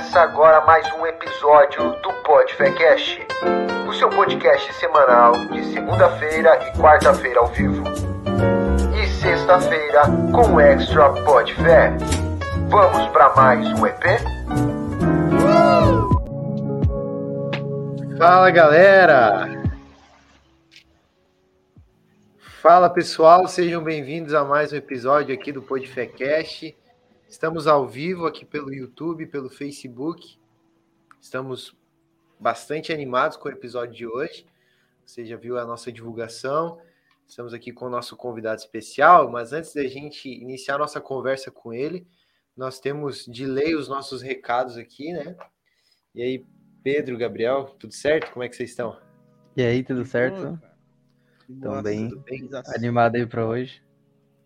Começa agora mais um episódio do PodFecast, o seu podcast semanal de segunda-feira e quarta-feira ao vivo. E sexta-feira com Extra PodFé. Vamos para mais um EP? Fala galera! Fala pessoal, sejam bem-vindos a mais um episódio aqui do PodFecast. Estamos ao vivo aqui pelo YouTube, pelo Facebook. Estamos bastante animados com o episódio de hoje. Você já viu a nossa divulgação. Estamos aqui com o nosso convidado especial, mas antes da gente iniciar a nossa conversa com ele, nós temos de lei os nossos recados aqui, né? E aí, Pedro, Gabriel, tudo certo? Como é que vocês estão? E aí, tudo certo? Estão bem, bem animado aí para hoje?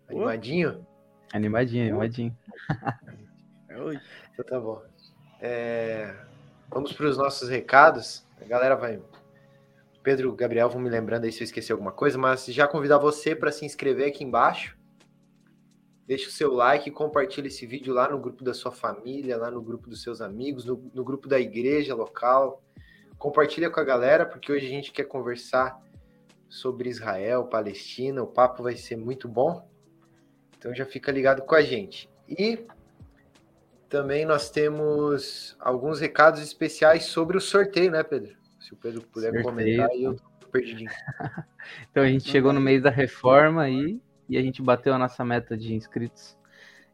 Animadinho? Animadinho, animadinho. É então tá bom. É... Vamos para os nossos recados. A galera vai. Pedro, Gabriel, vão me lembrando aí se eu esqueci alguma coisa, mas já convidar você para se inscrever aqui embaixo. Deixe o seu like, compartilhe esse vídeo lá no grupo da sua família, lá no grupo dos seus amigos, no, no grupo da igreja local. Compartilha com a galera, porque hoje a gente quer conversar sobre Israel, Palestina. O papo vai ser muito bom. Então já fica ligado com a gente. E também nós temos alguns recados especiais sobre o sorteio, né, Pedro? Se o Pedro puder sorteio. comentar, aí eu tô perdidinho. então a gente chegou no mês da reforma aí e a gente bateu a nossa meta de inscritos.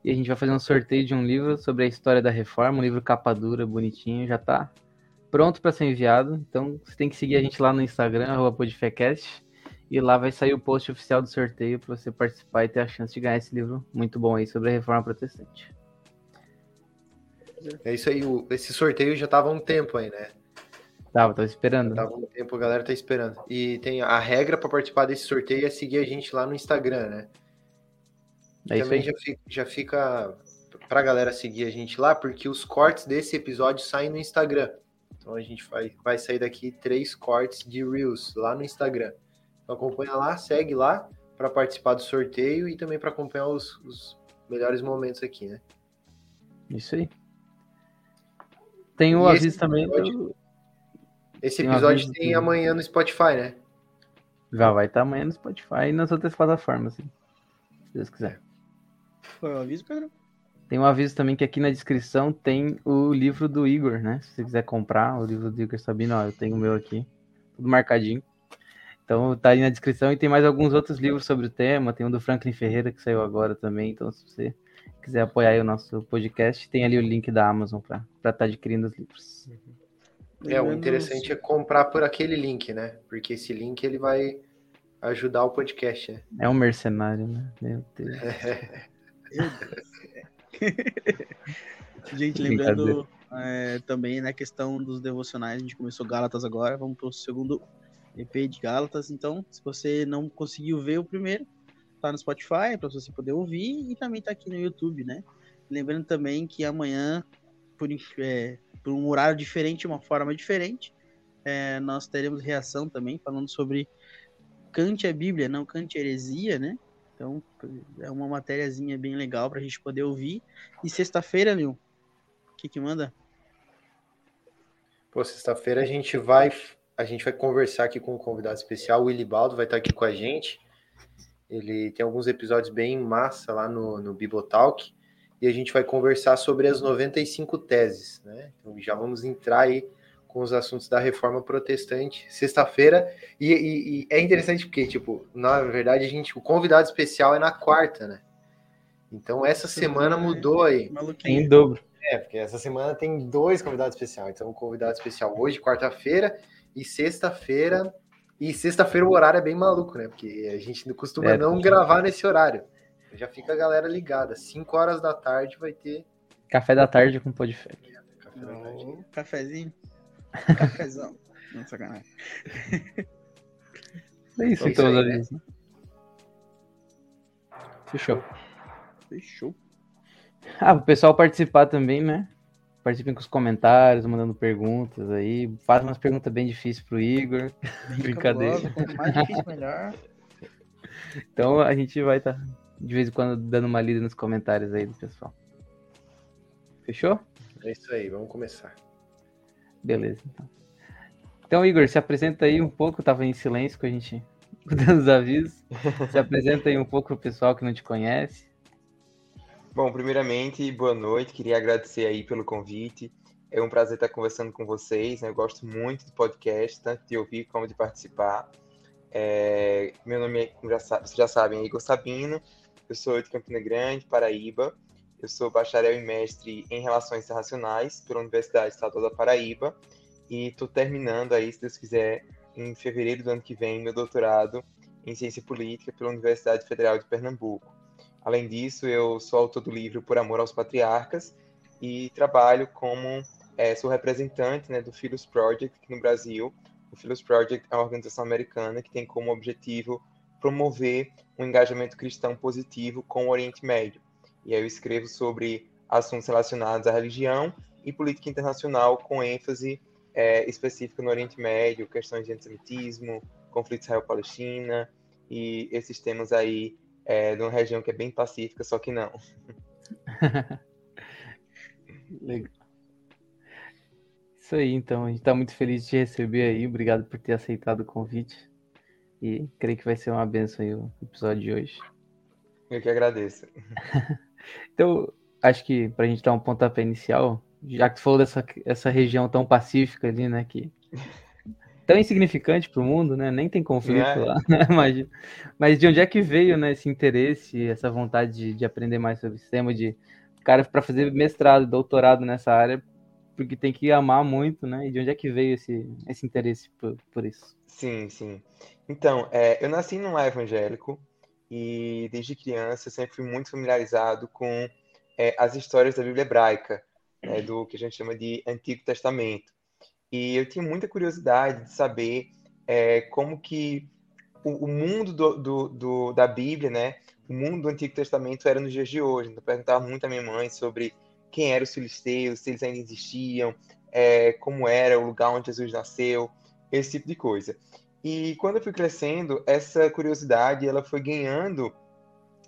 E a gente vai fazer um sorteio de um livro sobre a história da reforma, um livro capa dura, bonitinho, já tá pronto para ser enviado. Então você tem que seguir a gente lá no Instagram, Podfecast. E lá vai sair o post oficial do sorteio para você participar e ter a chance de ganhar esse livro muito bom aí sobre a reforma protestante. É isso aí, esse sorteio já tava há um tempo aí, né? Tava, tava esperando. Já tava um tempo, a galera tá esperando. E tem a regra para participar desse sorteio é seguir a gente lá no Instagram, né? É Também já fica, já fica pra galera seguir a gente lá, porque os cortes desse episódio saem no Instagram. Então a gente vai, vai sair daqui três cortes de Reels lá no Instagram. Então acompanha lá, segue lá para participar do sorteio e também para acompanhar os, os, melhores momentos aqui, né? Isso aí. Tem o aviso também. do... Esse episódio tem, tem amanhã no Spotify, né? Já vai estar tá amanhã no Spotify e nas outras plataformas, se Deus quiser. Foi o aviso, Pedro? Tem um aviso também que aqui na descrição tem o livro do Igor, né? Se você quiser comprar o livro do Igor Sabino, ó, eu tenho o meu aqui, tudo marcadinho. Então tá aí na descrição e tem mais alguns outros livros sobre o tema. Tem um do Franklin Ferreira que saiu agora também. Então, se você quiser apoiar o nosso podcast, tem ali o link da Amazon para estar tá adquirindo os livros. É, o interessante é comprar por aquele link, né? Porque esse link ele vai ajudar o podcast, né? É um mercenário, né? Meu Deus. gente, lembrando é, também na né, questão dos devocionais, a gente começou Gálatas agora, vamos para o segundo EP de Gálatas. Então, se você não conseguiu ver o primeiro, tá no Spotify para você poder ouvir e também tá aqui no YouTube, né? Lembrando também que amanhã, por, é, por um horário diferente, uma forma diferente, é, nós teremos reação também falando sobre cante a Bíblia, não cante a heresia, né? Então, é uma matériazinha bem legal para a gente poder ouvir. E sexta-feira, Nil, o que que manda? Pô, sexta-feira a gente vai a gente vai conversar aqui com um convidado especial, o Willy Baldo vai estar aqui com a gente. Ele tem alguns episódios bem massa lá no, no Bibotalk, e a gente vai conversar sobre as 95 teses, né? Então já vamos entrar aí com os assuntos da reforma protestante sexta-feira. E, e, e, é interessante porque, tipo, na verdade, a gente, o convidado especial é na quarta, né? Então essa semana mudou aí. Em dobro. É, porque essa semana tem dois convidados especiais. Então, o convidado especial hoje, quarta-feira, e sexta-feira. E sexta-feira o horário é bem maluco, né? Porque a gente costuma é, não gravar nesse horário. Já fica a galera ligada. 5 horas da tarde vai ter. Café da tarde com pó de fé. Oh, cafezinho. Cafezão. não, sacanagem. É isso, então, todas as vezes, né? Fechou. Fechou. Ah, o pessoal participar também, né? Participem com os comentários, mandando perguntas aí. Faz umas perguntas bem difíceis pro Igor. Brincadeira. Mais difícil, melhor. Então a gente vai estar tá, de vez em quando dando uma lida nos comentários aí do pessoal. Fechou? É isso aí, vamos começar. Beleza, então. Então, Igor, se apresenta aí um pouco, tava em silêncio com a gente dando os avisos. Se apresenta aí um pouco pro pessoal que não te conhece. Bom, primeiramente, boa noite. Queria agradecer aí pelo convite. É um prazer estar conversando com vocês. Né? Eu gosto muito do podcast, tanto de ouvir como de participar. É... Meu nome, é, já vocês já sabem, é Igor Sabino. Eu sou de Campina Grande, Paraíba. Eu sou bacharel e mestre em Relações Internacionais pela Universidade Estadual da Paraíba e estou terminando aí, se Deus quiser, em fevereiro do ano que vem, meu doutorado em Ciência Política pela Universidade Federal de Pernambuco. Além disso, eu sou autor do livro Por Amor aos Patriarcas e trabalho como é, sou representante né, do Philos Project aqui no Brasil. O Philos Project é uma organização americana que tem como objetivo promover um engajamento cristão positivo com o Oriente Médio e aí eu escrevo sobre assuntos relacionados à religião e política internacional, com ênfase é, específica no Oriente Médio, questões de antissemitismo, conflito Israel-Palestina e esses temas aí é, de uma região que é bem pacífica, só que não. Legal. Isso aí, então. A gente está muito feliz de te receber aí. Obrigado por ter aceitado o convite. E creio que vai ser uma benção aí o episódio de hoje. Eu que agradeço. Então, acho que para a gente dar um pontapé inicial, já que tu falou dessa essa região tão pacífica ali, né, que tão insignificante para o mundo, né, nem tem conflito é. lá, né, mas, mas de onde é que veio, né, esse interesse, essa vontade de, de aprender mais sobre o sistema, de cara para fazer mestrado, doutorado nessa área, porque tem que amar muito, né, e de onde é que veio esse, esse interesse por, por isso? Sim, sim. Então, é, eu nasci num lar evangélico, e desde criança sempre fui muito familiarizado com é, as histórias da Bíblia hebraica, né, do que a gente chama de Antigo Testamento. E eu tinha muita curiosidade de saber é, como que o, o mundo do, do, do, da Bíblia, né, o mundo do Antigo Testamento era nos dias de hoje. Então, eu perguntava muito à minha mãe sobre quem eram os filisteus, se eles ainda existiam, é, como era o lugar onde Jesus nasceu, esse tipo de coisa. E quando eu fui crescendo, essa curiosidade ela foi ganhando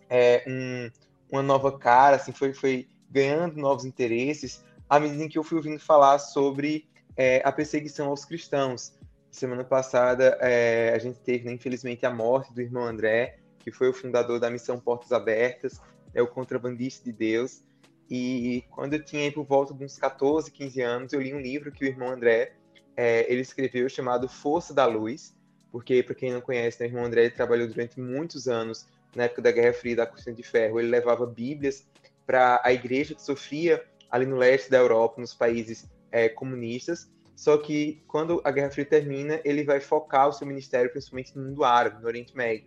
é, um, uma nova cara, assim, foi, foi ganhando novos interesses à medida em que eu fui ouvindo falar sobre é, a perseguição aos cristãos. Semana passada é, a gente teve, né, infelizmente, a morte do irmão André, que foi o fundador da missão Portas Abertas, é o contrabandista de Deus. E quando eu tinha por volta de uns 14, 15 anos, eu li um livro que o irmão André é, ele escreveu chamado Força da Luz, porque, para quem não conhece, né, o irmão André trabalhou durante muitos anos, na época da Guerra Fria da Cortina de Ferro, ele levava Bíblias para a igreja que sofria ali no leste da Europa, nos países é, comunistas. Só que quando a Guerra Fria termina, ele vai focar o seu ministério principalmente no mundo árabe, no Oriente Médio.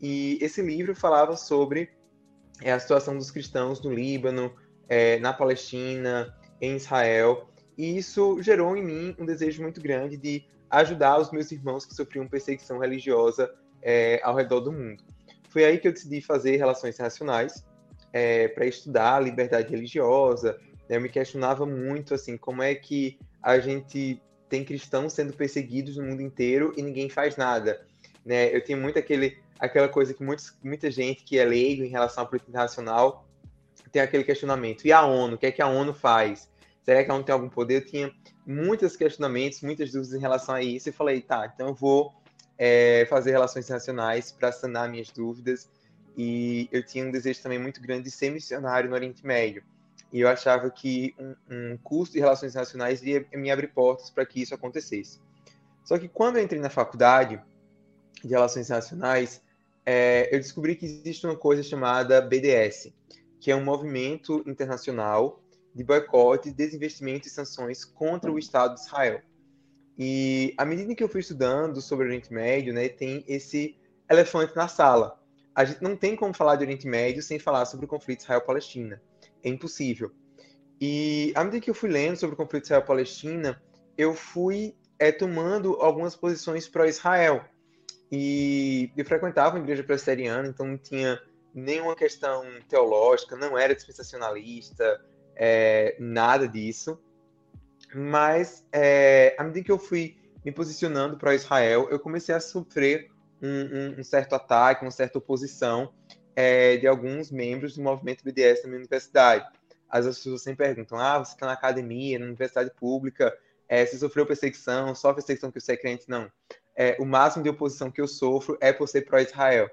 E esse livro falava sobre é, a situação dos cristãos no Líbano, é, na Palestina, em Israel. E isso gerou em mim um desejo muito grande de ajudar os meus irmãos que sofriam perseguição religiosa é, ao redor do mundo. Foi aí que eu decidi fazer relações internacionais é, para estudar a liberdade religiosa. Eu me questionava muito assim, como é que a gente tem cristãos sendo perseguidos no mundo inteiro e ninguém faz nada. Né? Eu tinha muito aquele, aquela coisa que muitos, muita gente que é leigo em relação à política internacional tem aquele questionamento. E a ONU? O que é que a ONU faz? Será que ela não tem algum poder? Eu tinha muitos questionamentos, muitas dúvidas em relação a isso. E falei, tá, então eu vou é, fazer relações internacionais para sanar minhas dúvidas. E eu tinha um desejo também muito grande de ser missionário no Oriente Médio. E eu achava que um, um curso de relações internacionais ia me abrir portas para que isso acontecesse. Só que quando eu entrei na faculdade de relações internacionais, é, eu descobri que existe uma coisa chamada BDS, que é um movimento internacional de boicote, desinvestimento e sanções contra o Estado de Israel. E à medida que eu fui estudando sobre o Oriente Médio, né, tem esse elefante na sala. A gente não tem como falar de Oriente Médio sem falar sobre o conflito Israel-Palestina. É impossível. E à medida que eu fui lendo sobre o conflito Israel-Palestina, eu fui é, tomando algumas posições pró-Israel. E eu frequentava uma igreja presbiteriana, então não tinha nenhuma questão teológica, não era dispensacionalista, é, nada disso. Mas, é, à medida que eu fui me posicionando para Israel, eu comecei a sofrer um, um, um certo ataque, uma certa oposição é, de alguns membros do movimento BDS na minha universidade. as pessoas sempre perguntam: ah, você está na academia, na universidade pública, é, você sofreu perseguição, só perseguição que você é crente? Não. É, o máximo de oposição que eu sofro é por ser pró-Israel.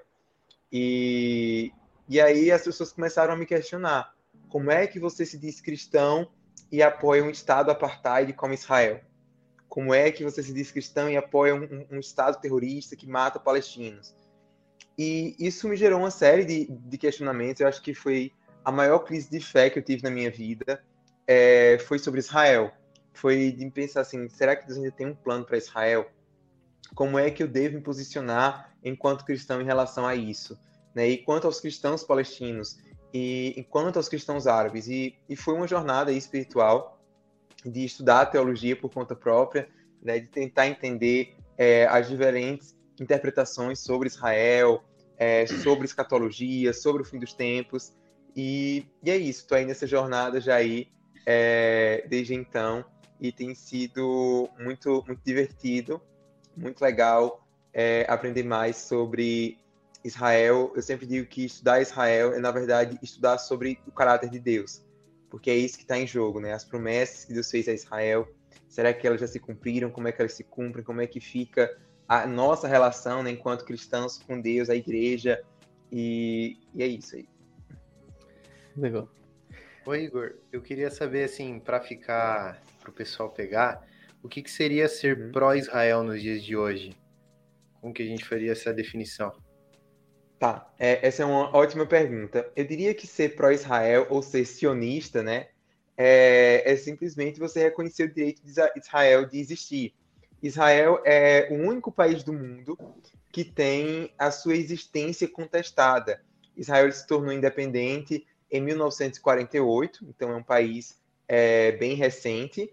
E, e aí as pessoas começaram a me questionar: como é que você se diz cristão e apoia um Estado apartheid como Israel? Como é que você se diz cristão e apoia um, um Estado terrorista que mata palestinos? E isso me gerou uma série de, de questionamentos. Eu acho que foi a maior crise de fé que eu tive na minha vida. É, foi sobre Israel. Foi de pensar assim: será que Deus ainda tem um plano para Israel? Como é que eu devo me posicionar enquanto cristão em relação a isso? Né? E quanto aos cristãos palestinos, e enquanto aos cristãos árabes. E, e foi uma jornada espiritual de estudar a teologia por conta própria, né? de tentar entender é, as diferentes interpretações sobre Israel, é, sobre escatologia, sobre o fim dos tempos. E, e é isso, estou aí nessa jornada já aí é, desde então e tem sido muito, muito divertido, muito legal é, aprender mais sobre Israel. Eu sempre digo que estudar Israel é, na verdade, estudar sobre o caráter de Deus, porque é isso que está em jogo, né? As promessas que Deus fez a Israel, será que elas já se cumpriram? Como é que elas se cumprem? Como é que fica a nossa relação, né, enquanto cristãos, com Deus, a igreja, e, e é isso aí. Legal. Oi, Igor, eu queria saber, assim, para ficar, para o pessoal pegar, o que, que seria ser uhum. pró-Israel nos dias de hoje? Como que a gente faria essa definição? Tá, é, essa é uma ótima pergunta. Eu diria que ser pró-Israel ou ser sionista, né, é, é simplesmente você reconhecer o direito de Israel de existir. Israel é o único país do mundo que tem a sua existência contestada. Israel se tornou independente em 1948, então é um país é, bem recente.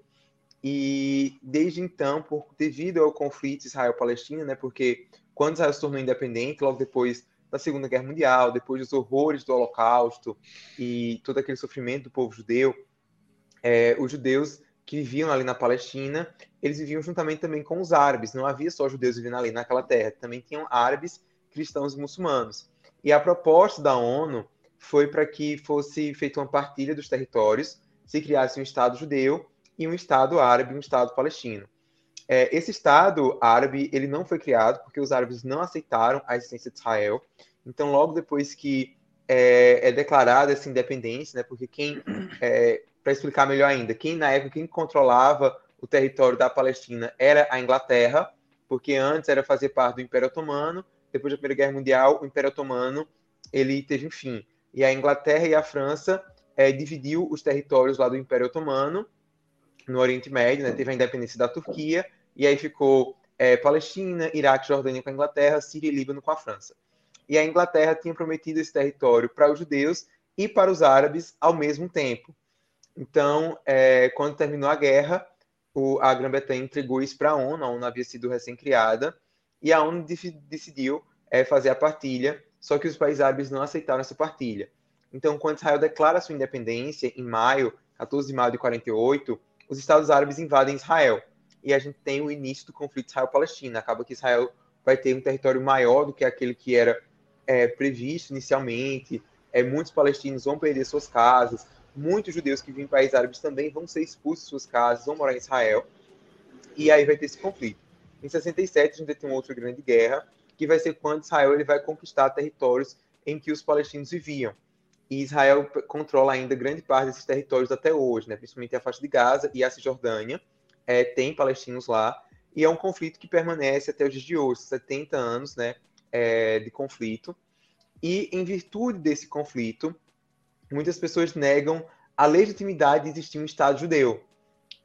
E desde então, por, devido ao conflito Israel-Palestina, né, porque quando Israel se tornou independente, logo depois da Segunda Guerra Mundial, depois dos horrores do Holocausto e todo aquele sofrimento do povo judeu, é, os judeus que viviam ali na Palestina, eles viviam juntamente também com os árabes. Não havia só judeus vivendo ali naquela terra, também tinham árabes, cristãos e muçulmanos. E a proposta da ONU foi para que fosse feita uma partilha dos territórios, se criasse um Estado judeu e um Estado árabe um Estado palestino. É, esse Estado árabe ele não foi criado porque os árabes não aceitaram a existência de Israel. Então, logo depois que é, é declarada essa independência, né, porque quem é, para explicar melhor ainda, quem na época quem controlava o território da Palestina era a Inglaterra, porque antes era fazer parte do Império Otomano, depois da Primeira Guerra Mundial, o Império Otomano ele teve um fim. E a Inglaterra e a França é, dividiu os territórios lá do Império Otomano no Oriente Médio, né? teve a independência da Turquia, e aí ficou é, Palestina, Iraque, Jordânia com a Inglaterra, Síria e Líbano com a França. E a Inglaterra tinha prometido esse território para os judeus e para os árabes ao mesmo tempo. Então, é, quando terminou a guerra, o, a Grã-Bretanha entregou isso para a ONU, a ONU havia sido recém-criada, e a ONU decidiu é, fazer a partilha, só que os países árabes não aceitaram essa partilha. Então, quando Israel declara sua independência, em maio, 14 de maio de 48, os Estados Árabes invadem Israel. E a gente tem o início do conflito Israel-Palestina. Acaba que Israel vai ter um território maior do que aquele que era é, previsto inicialmente. É, muitos palestinos vão perder suas casas, muitos judeus que vivem em países árabes também vão ser expulsos de suas casas, vão morar em Israel, e aí vai ter esse conflito. Em 67, a gente vai ter uma outra grande guerra, que vai ser quando Israel ele vai conquistar territórios em que os palestinos viviam. E Israel controla ainda grande parte desses territórios até hoje, né? principalmente a faixa de Gaza e a Cisjordânia. É, tem palestinos lá, e é um conflito que permanece até os dias de hoje, 70 anos né, é, de conflito. E em virtude desse conflito, muitas pessoas negam a legitimidade de existir um Estado judeu.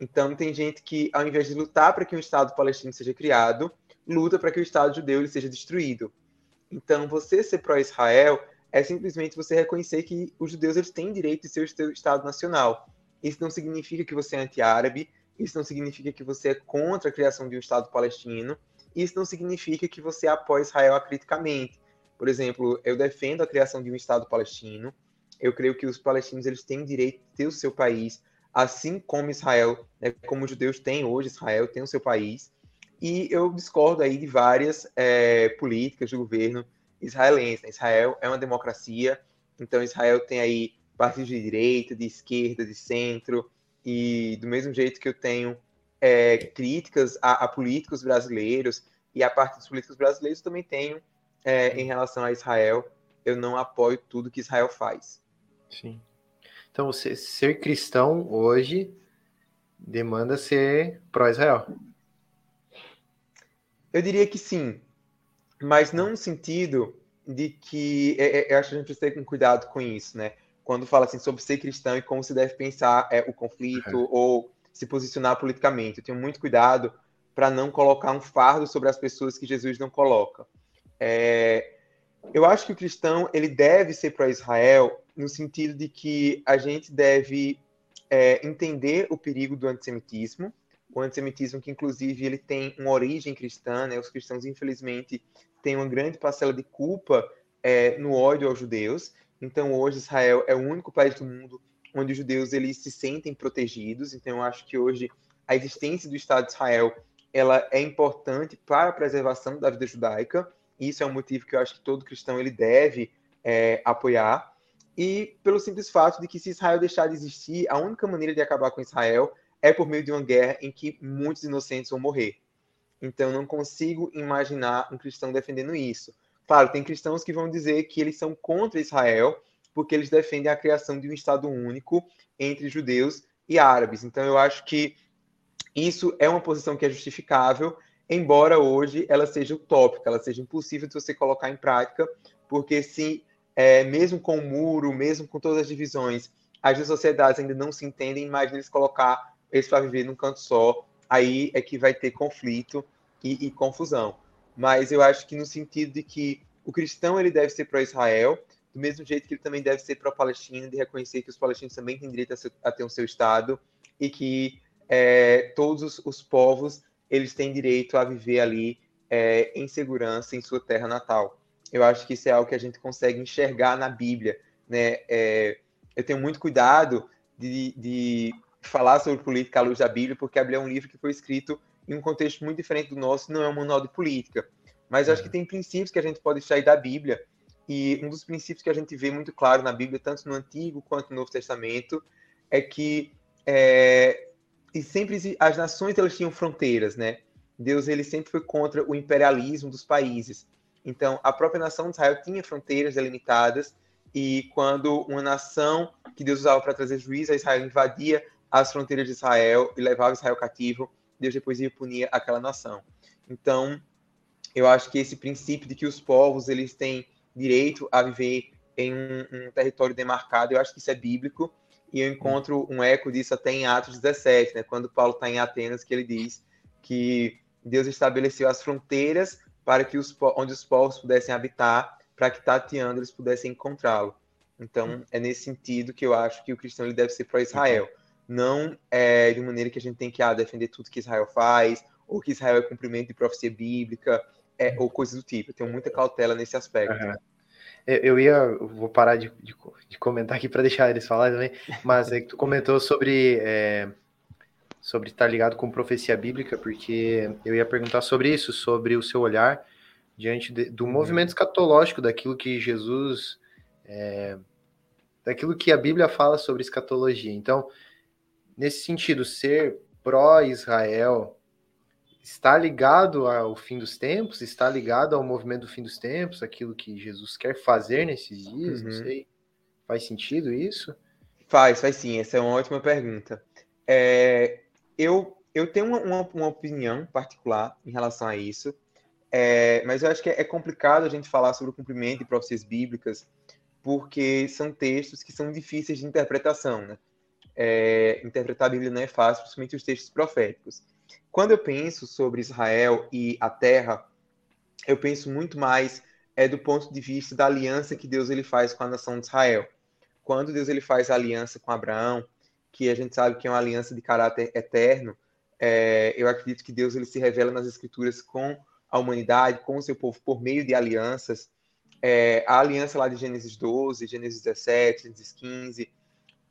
Então, tem gente que, ao invés de lutar para que um Estado palestino seja criado, luta para que o Estado judeu ele seja destruído. Então, você ser pró-Israel é simplesmente você reconhecer que os judeus eles têm direito de ser o seu Estado nacional. Isso não significa que você é anti-árabe, isso não significa que você é contra a criação de um Estado palestino, isso não significa que você apoia Israel acriticamente. Por exemplo, eu defendo a criação de um Estado palestino, eu creio que os palestinos eles têm direito de ter o seu país, assim como Israel, né, como os judeus têm hoje, Israel tem o seu país. E eu discordo aí de várias é, políticas do governo israelense. Né? Israel é uma democracia, então Israel tem aí partidos de direita, de esquerda, de centro, e do mesmo jeito que eu tenho é, críticas a, a, políticos brasileiros e a partidos políticos brasileiros, também tenho é, em relação a Israel. Eu não apoio tudo que Israel faz. Sim. Então, ser cristão hoje demanda ser pró-Israel. Eu diria que sim, mas não no sentido de que é, é, eu acho que a gente precisa ter cuidado com isso, né? Quando fala assim sobre ser cristão e como se deve pensar é, o conflito uhum. ou se posicionar politicamente. Eu tenho muito cuidado para não colocar um fardo sobre as pessoas que Jesus não coloca. É, eu acho que o cristão ele deve ser para Israel no sentido de que a gente deve é, entender o perigo do antissemitismo, o antissemitismo que inclusive ele tem uma origem cristã, né? Os cristãos infelizmente têm uma grande parcela de culpa é, no ódio aos judeus. Então hoje Israel é o único país do mundo onde os judeus eles se sentem protegidos. Então eu acho que hoje a existência do Estado de Israel ela é importante para a preservação da vida judaica. Isso é um motivo que eu acho que todo cristão ele deve é, apoiar. E pelo simples fato de que se Israel deixar de existir, a única maneira de acabar com Israel é por meio de uma guerra em que muitos inocentes vão morrer. Então, não consigo imaginar um cristão defendendo isso. Claro, tem cristãos que vão dizer que eles são contra Israel porque eles defendem a criação de um Estado único entre judeus e árabes. Então, eu acho que isso é uma posição que é justificável, embora hoje ela seja utópica, ela seja impossível de você colocar em prática, porque se, é, mesmo com o muro, mesmo com todas as divisões, as duas sociedades ainda não se entendem, imagine eles colocar eles para viver num canto só, aí é que vai ter conflito e, e confusão. Mas eu acho que no sentido de que o cristão ele deve ser para Israel, do mesmo jeito que ele também deve ser para a Palestina, de reconhecer que os palestinos também têm direito a, ser, a ter o seu Estado e que é, todos os, os, povos eles têm direito a viver ali é, em segurança em sua terra natal. Eu acho que isso é algo que a gente consegue enxergar na Bíblia. Né? É, eu tenho muito cuidado de, de falar sobre política à luz da Bíblia, porque a Bíblia é um livro que foi escrito em um contexto muito diferente do nosso, não é um manual de política. Mas eu acho que tem princípios que a gente pode extrair da Bíblia, e um dos princípios que a gente vê muito claro na Bíblia, tanto no Antigo quanto no Novo Testamento, é que é, e sempre as nações elas tinham fronteiras, né? Deus ele sempre foi contra o imperialismo dos países. Então, a própria nação de Israel tinha fronteiras delimitadas e quando uma nação que Deus usava para trazer juízo a Israel invadia as fronteiras de Israel e levava Israel cativo, Deus depois ia punir aquela nação. Então, eu acho que esse princípio de que os povos eles têm direito a viver em um, um território demarcado, eu acho que isso é bíblico e eu encontro um eco disso até em Atos 17, né, quando Paulo está em Atenas, que ele diz que Deus estabeleceu as fronteiras para que os onde os povos pudessem habitar, para que tateando eles pudessem encontrá-lo. Então, é nesse sentido que eu acho que o cristão ele deve ser para Israel não é, de maneira que a gente tem que ah, defender tudo que Israel faz, ou que Israel é cumprimento de profecia bíblica, é, ou coisas do tipo. Eu tenho muita cautela nesse aspecto. Uhum. Eu ia, eu vou parar de, de, de comentar aqui para deixar eles falarem também, mas é que tu comentou sobre é, sobre estar ligado com profecia bíblica, porque eu ia perguntar sobre isso, sobre o seu olhar diante de, do uhum. movimento escatológico, daquilo que Jesus, é, daquilo que a Bíblia fala sobre escatologia. Então, nesse sentido, ser pró-Israel está ligado ao fim dos tempos, está ligado ao movimento do fim dos tempos, aquilo que Jesus quer fazer nesses dias, uhum. não sei. Faz sentido isso? Faz, faz sim. Essa é uma ótima pergunta. É, eu, eu tenho uma, uma, opinião particular em relação a isso, é, mas eu acho que é, é complicado a gente falar sobre o cumprimento de profecias bíblicas, porque são textos que são difíceis de interpretação, né? é, interpretar a Bíblia não é fácil, principalmente os textos proféticos. Quando eu penso sobre Israel e a terra, eu penso muito mais é do ponto de vista da aliança que Deus ele faz com a nação de Israel. Quando Deus ele faz a aliança com Abraão, que a gente sabe que é uma aliança de caráter eterno, é, eu acredito que Deus ele se revela nas Escrituras com a humanidade, com o seu povo por meio de alianças. É, a aliança lá de Gênesis 12, Gênesis 17, Gênesis 15,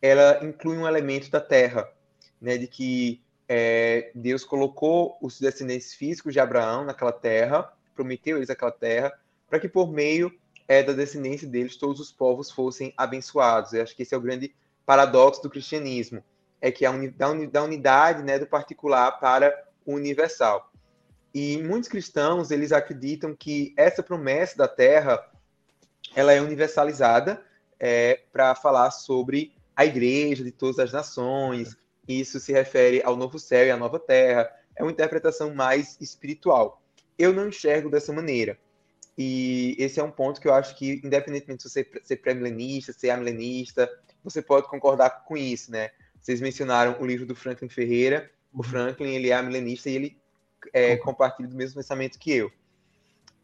ela inclui um elemento da terra, né, de que é, Deus colocou os descendentes físicos de Abraão naquela terra, prometeu eles aquela terra, para que por meio é, da descendência deles todos os povos fossem abençoados. Eu acho que esse é o grande paradoxo do cristianismo, é que é da unidade né, do particular para o universal. E muitos cristãos, eles acreditam que essa promessa da terra, ela é universalizada é, para falar sobre a igreja de todas as nações, isso se refere ao novo céu e à nova terra, é uma interpretação mais espiritual. Eu não enxergo dessa maneira. E esse é um ponto que eu acho que, independentemente de você ser pré-milenista, ser amilenista, você pode concordar com isso, né? Vocês mencionaram o livro do Franklin Ferreira. O uhum. Franklin, ele é amilenista e ele é, uhum. compartilha do mesmo pensamento que eu.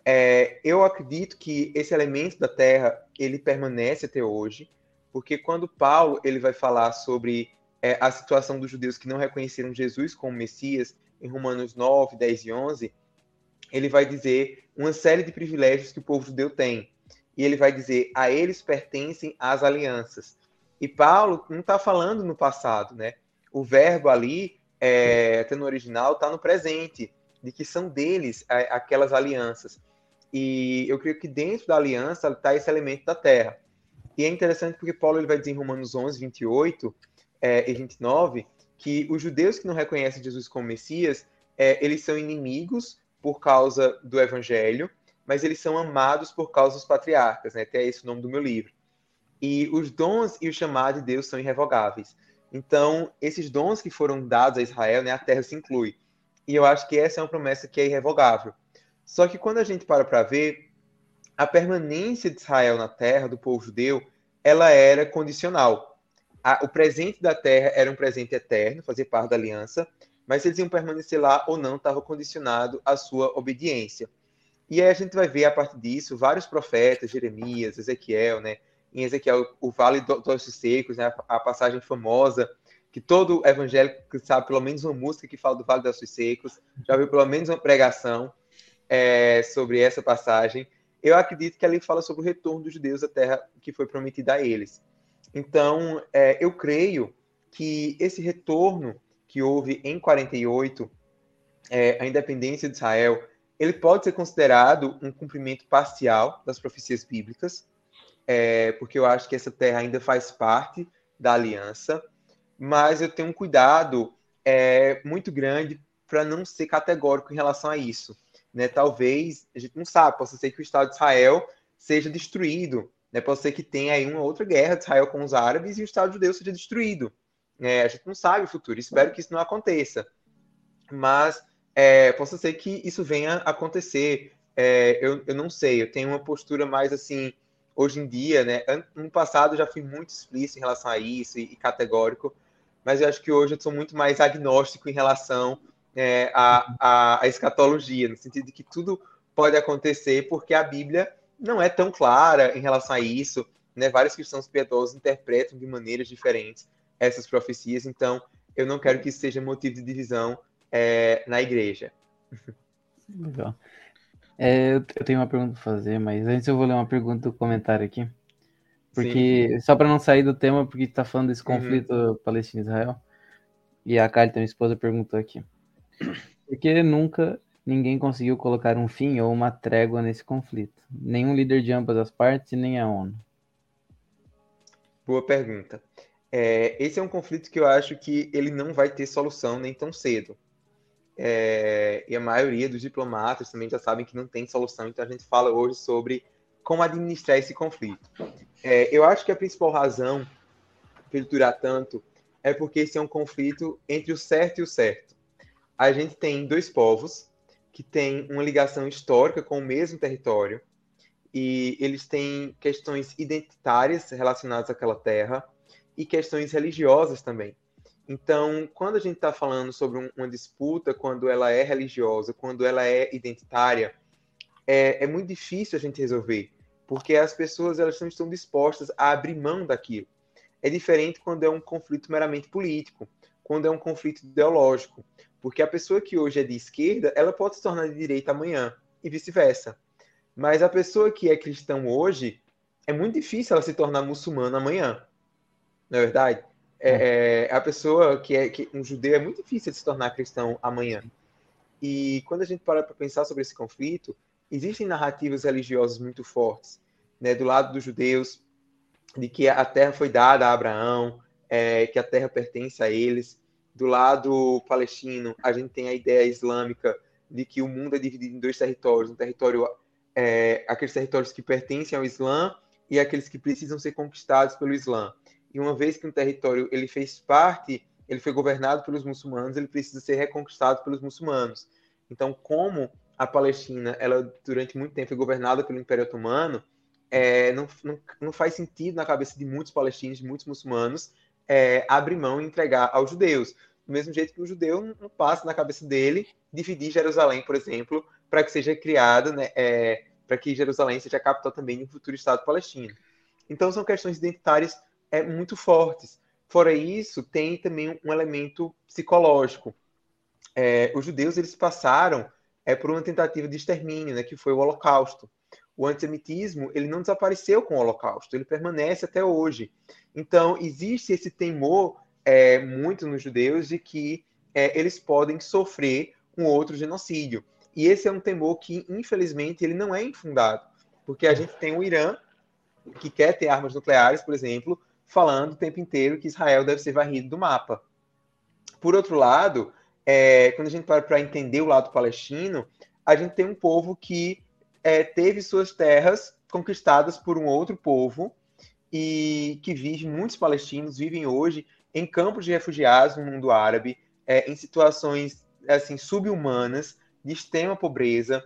É, eu acredito que esse elemento da terra, ele permanece até hoje, porque quando Paulo ele vai falar sobre é, a situação dos judeus que não reconheceram Jesus como Messias, em Romanos 9, 10 e 11, ele vai dizer uma série de privilégios que o povo judeu tem. E ele vai dizer, a eles pertencem as alianças. E Paulo não está falando no passado, né? O verbo ali, é, até no original, está no presente, de que são deles é, aquelas alianças. E eu creio que dentro da aliança está esse elemento da terra. E é interessante porque Paulo ele vai dizer em Romanos 11, 28 é, e 29, que os judeus que não reconhecem Jesus como Messias, é, eles são inimigos por causa do Evangelho, mas eles são amados por causa dos patriarcas, né? Até esse o nome do meu livro. E os dons e o chamado de Deus são irrevogáveis. Então, esses dons que foram dados a Israel, né, a terra se inclui. E eu acho que essa é uma promessa que é irrevogável. Só que quando a gente para para ver, a permanência de Israel na terra, do povo judeu, ela era condicional a, o presente da terra era um presente eterno, fazia parte da aliança, mas se eles iam permanecer lá ou não estava condicionado à sua obediência. E aí a gente vai ver a partir disso vários profetas, Jeremias, Ezequiel, né? Em Ezequiel, o Vale dos Ossos Secos, né? a passagem famosa que todo evangélico sabe pelo menos uma música que fala do Vale dos Ossos Secos, já viu pelo menos uma pregação é, sobre essa passagem. Eu acredito que ali fala sobre o retorno dos judeus à terra que foi prometida a eles. Então, é, eu creio que esse retorno que houve em 48, é, a independência de Israel, ele pode ser considerado um cumprimento parcial das profecias bíblicas, é, porque eu acho que essa terra ainda faz parte da aliança, mas eu tenho um cuidado é, muito grande para não ser categórico em relação a isso. Né? Talvez, a gente não sabe, possa ser que o Estado de Israel seja destruído né? Pode ser que tenha aí uma outra guerra de Israel com os árabes e o Estado judeu seja destruído. É, a gente não sabe o futuro, espero que isso não aconteça. Mas é, possa ser que isso venha a acontecer. É, eu, eu não sei, eu tenho uma postura mais assim, hoje em dia, né? No passado já fui muito explícito em relação a isso e, e categórico, mas eu acho que hoje eu sou muito mais agnóstico em relação é, escatologia, no sentido de que tudo pode acontecer, porque a Bíblia não é tão clara em relação a isso. Né? Vários cristãos piedosos interpretam de maneiras diferentes essas profecias, então eu não quero que isso seja motivo de divisão é, na igreja. Legal. É, eu tenho uma pergunta para fazer, mas antes eu vou ler uma pergunta do comentário aqui. Porque, Sim. só para não sair do tema, porque está falando desse uhum. conflito uhum. Palestina-Israel. E a Carly, minha esposa, perguntou aqui. Por que nunca ninguém conseguiu colocar um fim ou uma trégua nesse conflito. Nenhum líder de ambas as partes e nem a ONU. Boa pergunta. É, esse é um conflito que eu acho que ele não vai ter solução nem tão cedo. É, e a maioria dos diplomatas também já sabem que não tem solução, então a gente fala hoje sobre como administrar esse conflito. É, eu acho que a principal razão para ele durar tanto é porque esse é um conflito entre o certo e o certo. A gente tem dois povos que têm uma ligação histórica com o mesmo território e eles têm questões identitárias relacionadas àquela terra e questões religiosas também. Então, quando a gente está falando sobre um, uma disputa, quando ela é religiosa, quando ela é identitária, é, é, muito difícil a gente resolver, porque as pessoas elas não estão dispostas a abrir mão daquilo. É diferente quando é um conflito meramente político, quando é um conflito ideológico. Porque a pessoa que hoje é de esquerda, ela pode se tornar de direita amanhã e vice-versa. Mas a pessoa que é cristão hoje, é muito difícil ela se tornar muçulmana amanhã. Não é verdade? É, é, a pessoa que é que, um judeu é muito difícil de se tornar cristão amanhã. E quando a gente para para pensar sobre esse conflito, existem narrativas religiosas muito fortes. né, do lado dos judeus, de que a terra foi dada a Abraão, é, que a terra pertence a eles. Do lado palestino, a gente tem a ideia islâmica de que o mundo é dividido em dois territórios, um território, é, aqueles territórios que pertencem ao Islã e aqueles que precisam ser conquistados pelo Islã. E uma vez que um território ele fez parte, ele foi governado pelos muçulmanos, ele precisa ser reconquistado pelos muçulmanos. Então, como a Palestina, ela durante muito tempo foi governada pelo Império Otomano, é, não, não, não, faz sentido na cabeça de muitos palestinos, de muitos muçulmanos, é, abrir mão e entregar aos judeus. Do mesmo jeito que o judeu não passa na cabeça dele dividir Jerusalém, por exemplo, para que seja criado, né, é, para que Jerusalém seja a capital também de um futuro Estado palestino. Então são questões identitárias é, muito fortes. Fora isso, tem também um elemento psicológico. É, os judeus eles passaram é, por uma tentativa de extermínio, né, que foi o Holocausto. O antissemitismo ele não desapareceu com o Holocausto, ele permanece até hoje. Então existe esse temor é, muito nos judeus de que é, eles podem sofrer um outro genocídio. E esse é um temor que, infelizmente, ele não é infundado, porque a gente tem o Irã, que quer ter armas nucleares, por exemplo, falando o tempo inteiro que Israel deve ser varrido do mapa. Por outro lado, é, quando a gente para para entender o lado palestino, a gente tem um povo que é, teve suas terras conquistadas por um outro povo e que vive, muitos palestinos vivem hoje em campos de refugiados no mundo árabe, é, em situações assim subhumanas, de extrema pobreza,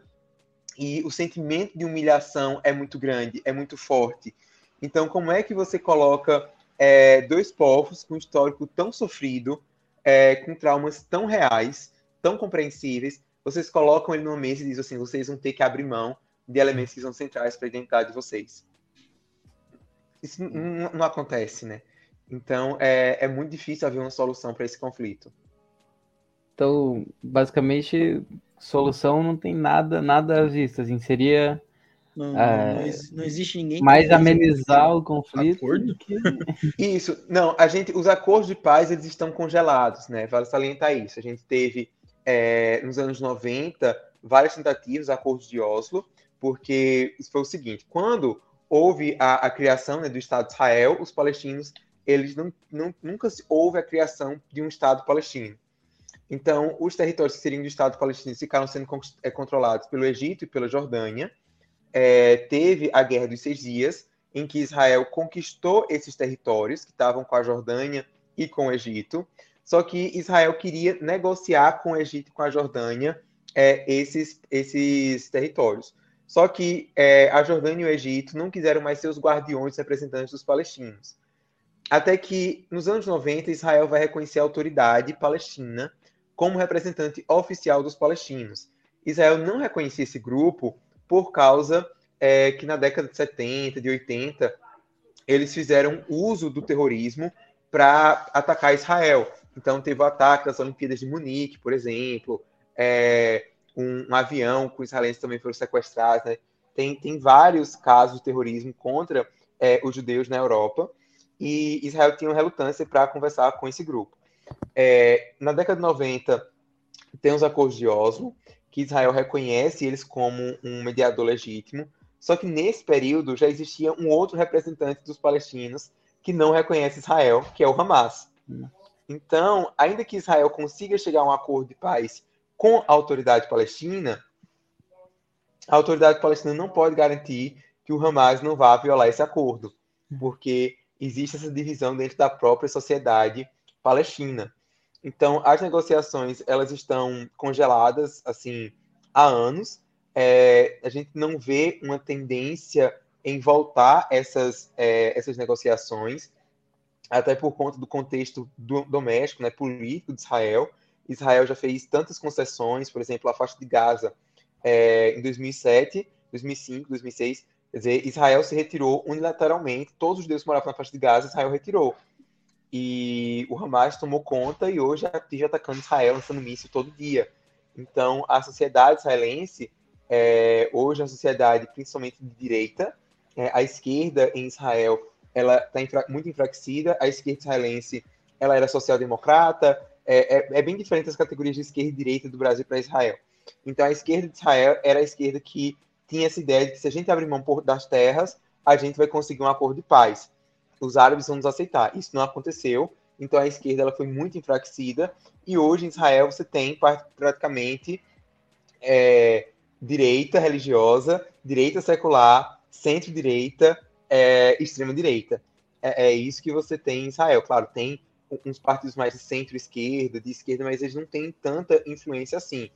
e o sentimento de humilhação é muito grande, é muito forte. Então, como é que você coloca é, dois povos com um histórico tão sofrido, é, com traumas tão reais, tão compreensíveis, vocês colocam ele numa mesa e dizem assim: vocês vão ter que abrir mão de elementos que são centrais para a identidade de vocês. Isso não, acontece, né? Então, é, é muito difícil haver uma solução para esse conflito. Então, basicamente, solução não tem nada, nada à vista. Assim, seria não, é, não, existe ninguém. Mais amenizar o conflito. Que... Isso, não, a gente, os acordos de paz eles estão congelados, né? Vale salientar isso. A gente teve é, nos anos 90 várias tentativas, acordos de Oslo, porque isso foi o seguinte: quando houve a, a criação né, do Estado de Israel, os palestinos eles não, não, nunca houve a criação de um Estado palestino. Então, os territórios que seriam do Estado palestino ficaram sendo é, controlados pelo Egito e pela Jordânia é, teve a Guerra dos Seis Dias, em que Israel conquistou esses territórios que estavam com a Jordânia e com o Egito. Só que Israel queria negociar com o Egito e com a Jordânia é, esses, esses territórios. Só que é, a Jordânia e o Egito não quiseram mais ser os guardiões representantes dos palestinos. Até que, nos anos 90, Israel vai reconhecer a autoridade palestina como representante oficial dos palestinos. Israel não reconhecia esse grupo por causa é, que na década de 70, de 80, eles fizeram uso do terrorismo para atacar Israel. Então, teve o ataque das Olimpíadas de Munique, por exemplo, é, um, um, avião com israelenses também foram sequestrados. Né? Tem, tem vários casos de terrorismo contra é, os judeus na Europa, e Israel tinha uma relutância para conversar com esse grupo. É, na década de 90, tem os acordos de Oslo, que Israel reconhece eles como um mediador legítimo, só que nesse período já existia um outro representante dos palestinos que não reconhece Israel, que é o Hamas. Então, ainda que Israel consiga chegar a um acordo de paz com a autoridade palestina, a autoridade palestina não pode garantir que o Hamas não vá violar esse acordo, porque existe essa divisão dentro da própria sociedade palestina. Então, as negociações elas estão congeladas assim há anos. É, a gente não vê uma tendência em voltar essas, é, essas negociações, até por conta do contexto do, doméstico, né, político de Israel. Israel já fez tantas concessões, por exemplo, a faixa de Gaza é, em 2007, 2005, 2006. Quer dizer, Israel se retirou unilateralmente, todos os judeus que moravam na faixa de Gaza, Israel retirou. E o Hamas tomou conta e hoje vive atacando Israel, lançando míssil todo dia. Então, a sociedade israelense, é, hoje uma sociedade principalmente de direita, é, a esquerda em Israel ela está muito enfraquecida, a esquerda israelense ela era social-democrata, é, é, é, bem diferente as categorias de esquerda e direita do Brasil para Israel. Então, a esquerda de Israel era a esquerda que tinha essa ideia de que se a gente abrir mão das terras, a gente vai conseguir um acordo de paz. Os árabes vão nos aceitar. Isso não aconteceu, então a esquerda ela foi muito enfraquecida, e hoje em Israel você tem praticamente é, direita religiosa, direita secular, centro-direita, é, extrema-direita. É, é, isso que você tem em Israel. Claro, tem uns partidos mais de centro-esquerda, de esquerda, mas eles não têm tanta influência assim.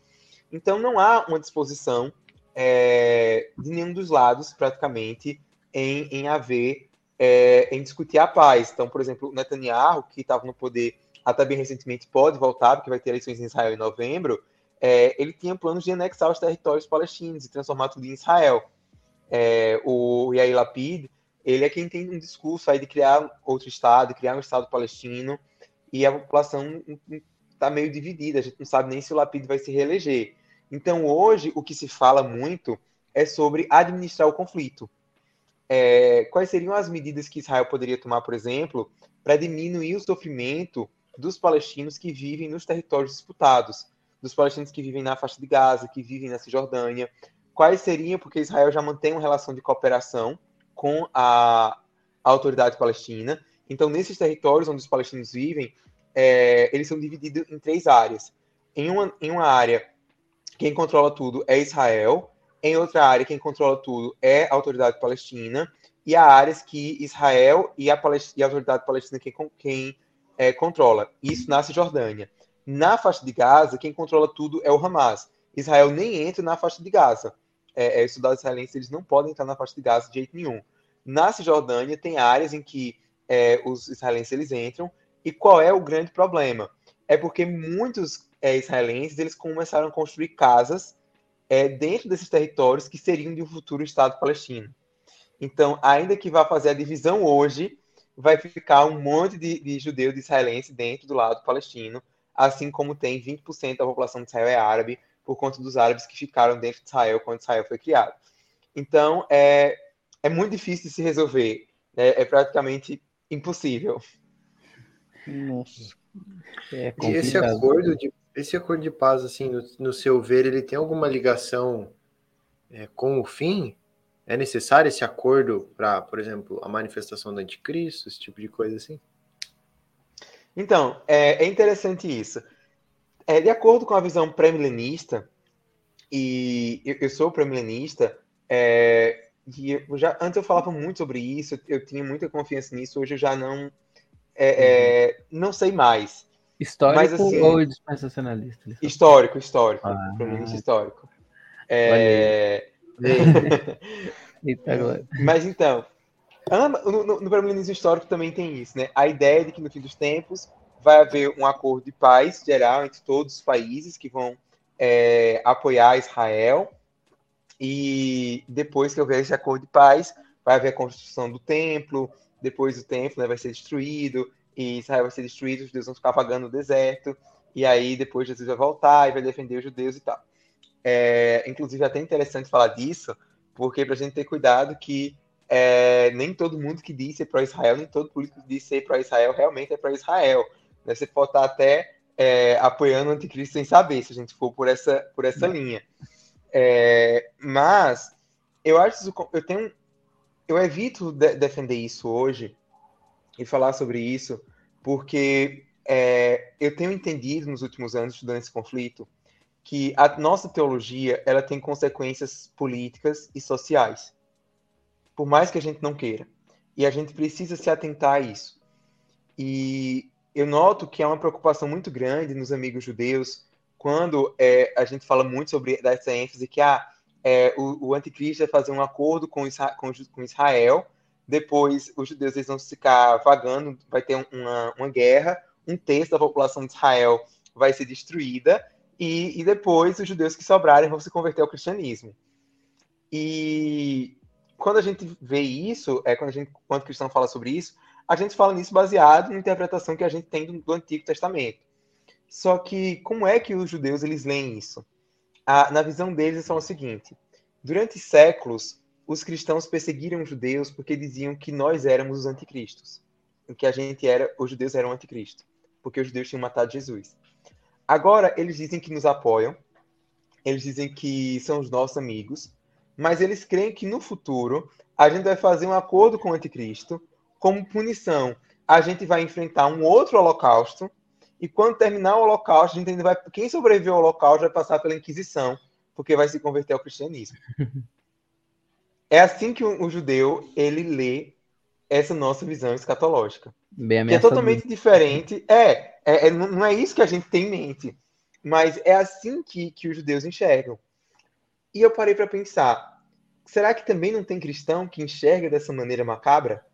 Então não há uma disposição é, de nenhum dos lados, praticamente, em, em haver, é, em discutir a paz. Então, por exemplo, Netanyahu, que estava no poder até bem recentemente, pode voltar, porque vai ter eleições em Israel em novembro, é, ele tinha planos de anexar os territórios palestinos e transformar tudo em Israel. É, o Yair Lapid, ele é quem tem um discurso aí de criar outro Estado, criar um Estado palestino, e a população está meio dividida, a gente não sabe nem se o Lapid vai se reeleger. Então, hoje, o que se fala muito é sobre administrar o conflito. É, quais seriam as medidas que Israel poderia tomar, por exemplo, para diminuir o sofrimento dos palestinos que vivem nos territórios disputados, dos palestinos que vivem na faixa de Gaza, que vivem na Cisjordânia? Quais seriam, porque Israel já mantém uma relação de cooperação com a, a autoridade palestina. Então, nesses territórios onde os palestinos vivem, é, eles são divididos em três áreas. Em uma, em uma área quem controla tudo é Israel. Em outra área, quem controla tudo é a autoridade palestina. E há áreas que Israel e a, e a autoridade palestina quem, quem é, controla. Isso na Cisjordânia. Na faixa de Gaza, quem controla tudo é o Hamas. Israel nem entra na faixa de Gaza. É, é, os soldados israelenses eles não podem entrar na faixa de Gaza de jeito nenhum. Na Cisjordânia, tem áreas em que é, os israelenses eles entram. E qual é o grande problema? É porque muitos é, israelenses, eles começaram a construir casas é, dentro desses territórios que seriam de um futuro Estado palestino. Então, ainda que vá fazer a divisão hoje, vai ficar um monte de, de judeus de israelenses dentro do lado palestino, assim como tem 20% da população de Israel é árabe, por conta dos árabes que ficaram dentro de Israel quando Israel foi criado. Então, é, é muito difícil de se resolver. Né? É praticamente impossível. Nossa. É e esse acordo de esse acordo de paz, assim, no, no seu ver, ele tem alguma ligação é, com o fim? É necessário esse acordo para, por exemplo, a manifestação do anticristo, esse tipo de coisa assim? Então, é, é interessante isso. É, de acordo com a visão pré-milenista, e eu, eu sou pré-milenista, é, e eu já, antes eu falava muito sobre isso, eu tinha muita confiança nisso, hoje eu já não, é, é uhum. não sei mais. Histórico Mas, assim, ou dispensacionalista? Histórico, histórico. Ah, histórico. É... Mas então, no, no, no histórico também tem isso, né? A ideia de que no fim dos tempos vai haver um acordo de paz geral entre todos os países que vão é, apoiar Israel. E depois que houver esse acordo de paz, vai haver a construção do templo, depois o templo né, vai ser destruído, e Israel vai ser destruído, os judeus vão ficar vagando no deserto, e aí depois Jesus vai voltar e vai defender os judeus e tal. É, inclusive, é até interessante falar disso, porque para a gente ter cuidado que é, nem todo mundo que diz ser pró-Israel, nem todo político que diz ser pró-Israel realmente é pró-Israel. Né? Você pode estar até é, apoiando o anticristo sem saber, se a gente for por essa, por essa linha. É, mas eu acho eu tenho eu evito de defender isso hoje e falar sobre isso, porque é, eu tenho entendido nos últimos anos, estudando esse conflito, que a nossa teologia ela tem consequências políticas e sociais, por mais que a gente não queira. E a gente precisa se atentar a isso. E eu noto que há uma preocupação muito grande nos amigos judeus quando é, a gente fala muito sobre essa ênfase que ah, é, o, o anticristo vai fazer um acordo com, Isra com, com Israel depois, os judeus eles vão ficar vagando, vai ter uma, uma guerra, um terço da população de Israel vai ser destruída, e, e depois os judeus que sobrarem vão se converter ao cristianismo. E quando a gente vê isso, é quando a gente, quando o cristão fala sobre isso, a gente fala nisso baseado na interpretação que a gente tem do, do Antigo Testamento. Só que como é que os judeus eles leem isso? A, na visão deles, eles são o seguinte: durante séculos, os cristãos perseguiram os judeus porque diziam que nós éramos os anticristos. Que a gente era, os judeus eram anticristo, porque os judeus tinham matado Jesus. Agora eles dizem que nos apoiam, eles dizem que são os nossos amigos, mas eles creem que no futuro a gente vai fazer um acordo com o anticristo, como punição, a gente vai enfrentar um outro holocausto, e quando terminar o holocausto, a gente vai. Quem sobreviveu ao holocausto vai passar pela Inquisição, porque vai se converter ao cristianismo. É assim que o, o judeu ele lê essa nossa visão escatológica. Bem que é totalmente diferente. É, é, é, não é isso que a gente tem em mente. Mas é assim que, que os judeus enxergam. E eu parei para pensar: será que também não tem cristão que enxerga dessa maneira macabra?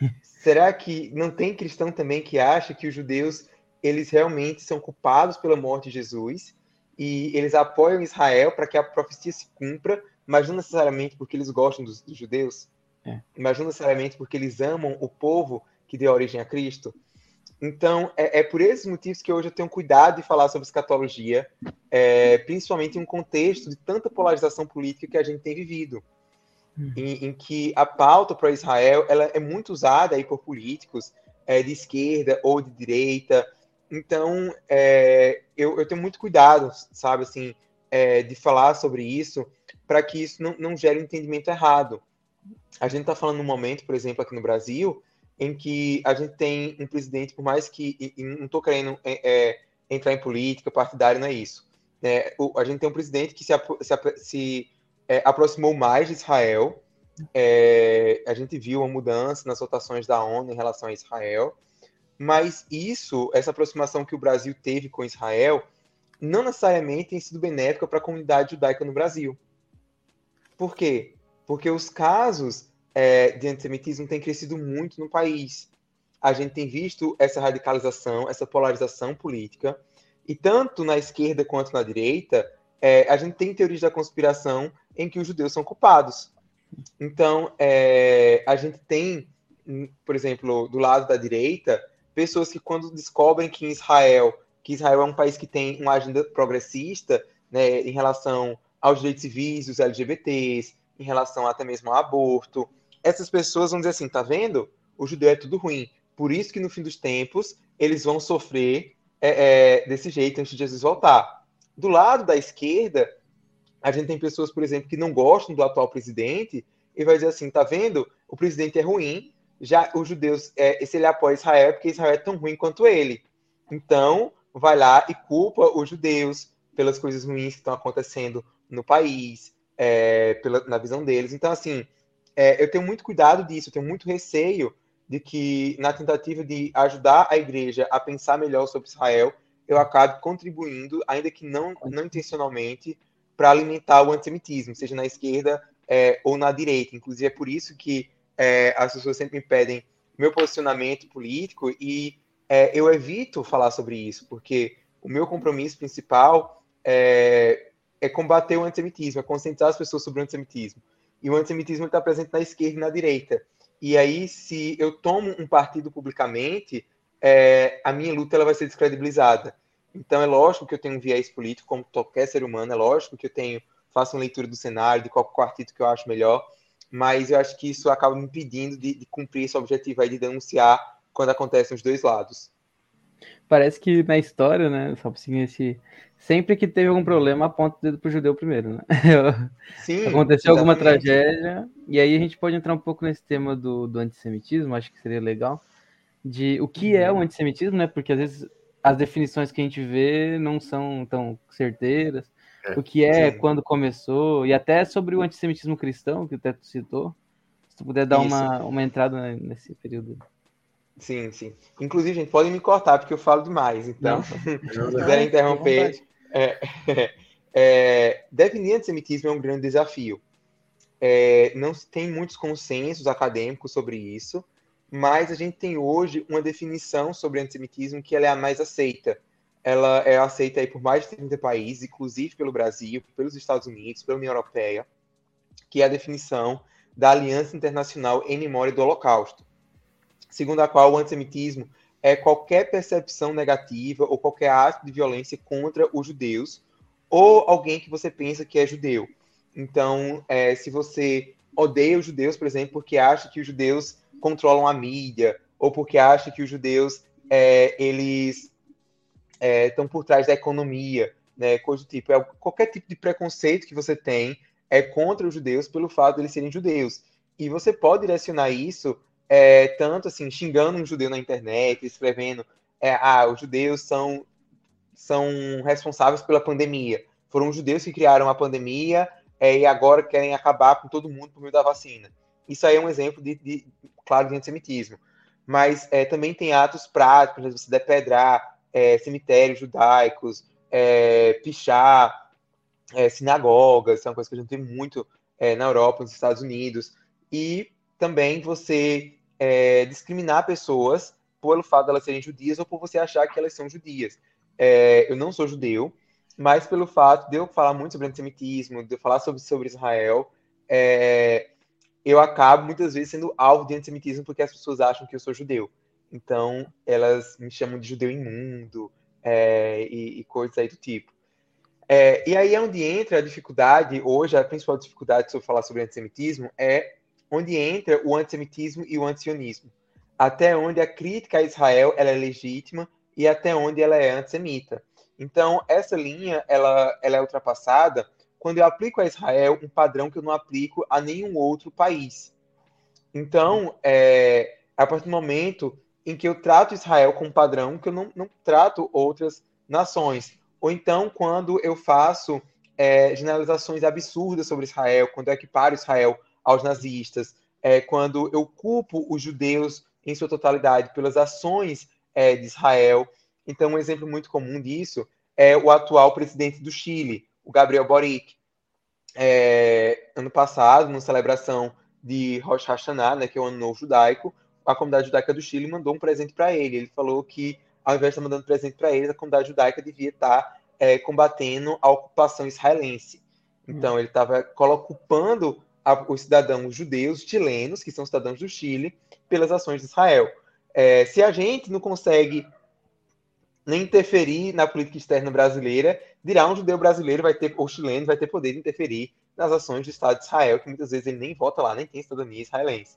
Será que não tem cristão também que acha que os judeus eles realmente são culpados pela morte de Jesus e eles apoiam Israel para que a profecia se cumpra, mas não necessariamente porque eles gostam dos, dos judeus, é. mas não necessariamente porque eles amam o povo que deu origem a Cristo. Então, é, é, por esses motivos que hoje eu tenho cuidado de falar sobre escatologia, é, principalmente em um contexto de tanta polarização política que a gente tem vivido em, em, que a pauta para Israel ela é muito usada aí por políticos é, de esquerda ou de direita. Então, é, eu, eu, tenho muito cuidado, sabe, assim, é, de falar sobre isso para que isso não, não gere um entendimento errado. A gente está falando num momento, por exemplo, aqui no Brasil, em que a gente tem um presidente, por mais que. E, e não estou querendo é, é, entrar em política partidária, não é isso. É, o, a gente tem um presidente que se, se, se é, aproximou mais de Israel. É, a gente viu uma mudança nas votações da ONU em relação a Israel, mas isso, essa aproximação que o Brasil teve com Israel, não necessariamente tem sido benéfica para a comunidade judaica no Brasil. Por quê? Porque os casos é, de antissemitismo têm crescido muito no país. A gente tem visto essa radicalização, essa polarização política, e tanto na esquerda quanto na direita, é, a gente tem teorias da conspiração em que os judeus são culpados. Então, é, a gente tem, por exemplo, do lado da direita, pessoas que quando descobrem que Israel, que Israel é um país que tem uma agenda progressista, né, em relação aos direitos civis dos LGBTs, em relação até mesmo ao aborto, essas pessoas vão dizer assim, tá vendo? O judeu é tudo ruim. Por isso que no fim dos tempos eles vão sofrer é, é, desse jeito antes de Jesus voltar. Do lado da esquerda, a gente tem pessoas, por exemplo, que não gostam do atual presidente e vai dizer assim, tá vendo? O presidente é ruim, já os judeus, é, se ele apoia Israel, é porque Israel é tão ruim quanto ele. Então, vai lá e culpa os judeus pelas coisas ruins que estão acontecendo no país, é, pela, na visão deles. Então, assim, é, eu tenho muito cuidado disso, eu tenho muito receio de que, na tentativa de ajudar a igreja a pensar melhor sobre Israel, eu acabe contribuindo, ainda que não, não intencionalmente, para alimentar o antissemitismo, seja na esquerda é, ou na direita. Inclusive, é por isso que é, as pessoas sempre me pedem meu posicionamento político e é, eu evito falar sobre isso, porque o meu compromisso principal é, é combater o antissemitismo, é conscientizar as pessoas sobre o antissemitismo. E o antissemitismo está presente na esquerda e na direita. E aí, se eu tomo um partido publicamente, é, a minha luta ela vai ser descredibilizada. Então é lógico que eu tenho um viés político, como qualquer ser humano, é lógico que eu tenho, faço uma leitura do cenário, de qual partido que eu acho melhor, mas eu acho que isso acaba me impedindo de, de cumprir esse objetivo aí de denunciar quando acontecem os dois lados. Parece que na história, né, só assim, esse... sempre que teve algum problema, aponta o dedo pro judeu primeiro, né? Sim, Aconteceu exatamente. alguma tragédia, e aí a gente pode entrar um pouco nesse tema do, do antissemitismo, acho que seria legal, de o que é o uhum. antissemitismo, né? Porque às vezes as definições que a gente vê não são tão certeiras. É, o que é, sim. quando começou, e até sobre o antissemitismo cristão, que o Teto citou. Se tu puder dar uma, uma entrada nesse período. Sim, sim. Inclusive, gente, podem me cortar, porque eu falo demais. Então, se quiserem interromper. É, é, definir antissemitismo é um grande desafio. É, não tem muitos consensos acadêmicos sobre isso, mas a gente tem hoje uma definição sobre antissemitismo que é a mais aceita. Ela é aceita aí por mais de 30 países, inclusive pelo Brasil, pelos Estados Unidos, pela União Europeia, que é a definição da Aliança Internacional em Memória do Holocausto, segundo a qual o antissemitismo é qualquer percepção negativa ou qualquer ato de violência contra os judeus ou alguém que você pensa que é judeu. Então, é, se você odeia os judeus, por exemplo, porque acha que os judeus controlam a mídia, ou porque acham que os judeus é, eles estão é, por trás da economia, né, coisa do tipo. É, qualquer tipo de preconceito que você tem é contra os judeus pelo fato de eles serem judeus. E você pode direcionar isso é, tanto assim, xingando um judeu na internet, escrevendo é, ah, os judeus são, são responsáveis pela pandemia. Foram os judeus que criaram a pandemia é, e agora querem acabar com todo mundo por meio da vacina. Isso aí é um exemplo de, de claro, de antissemitismo. Mas é, também tem atos práticos, né, você depedrar é, cemitérios judaicos, é, pichar sinagogas, isso é uma coisa que a gente tem muito na Europa, nos Estados Unidos, e também você é, discriminar pessoas pelo fato de elas serem judias ou por você achar que elas são judias. É, eu não sou judeu, mas pelo fato de eu falar muito sobre antissemitismo, de eu falar sobre, sobre Israel, é, eu acabo muitas vezes sendo alvo de antissemitismo porque as pessoas acham que eu sou judeu. Então, elas me chamam de judeu imundo é, e, e, coisas aí do tipo. É, e aí é onde entra a dificuldade, hoje, a principal dificuldade se eu falar sobre antissemitismo é onde entra o antissemitismo e o antisionismo. Até onde a crítica a Israel é legítima e até onde ela é antissemita. Então, essa linha ela, ela é ultrapassada quando eu aplico a Israel um padrão que eu não aplico a nenhum outro país. Então, é, a partir do momento em que eu trato Israel como padrão que eu não, não trato outras nações. Ou então, quando eu faço é, generalizações absurdas sobre Israel, quando eu equiparo Israel aos nazistas, é, quando eu culpo os judeus em sua totalidade pelas ações é, de Israel. Então, um exemplo muito comum disso é o atual presidente do Chile, o Gabriel Boric. É, ano passado, na celebração de Rosh Hashanah, né, que é o Ano Novo Judaico, a comunidade judaica do Chile mandou um presente para ele. Ele falou que, ao invés de estar mandando presente para ele, a comunidade judaica devia estar é, combatendo a ocupação israelense. Então, ele estava culpando os cidadãos judeus chilenos, que são cidadãos do Chile, pelas ações de Israel. É, se a gente não consegue nem interferir na política externa brasileira, dirá um judeu brasileiro vai ter, ou chileno vai ter poder de interferir nas ações do Estado de Israel, que muitas vezes ele nem vota lá, nem tem cidadania israelense.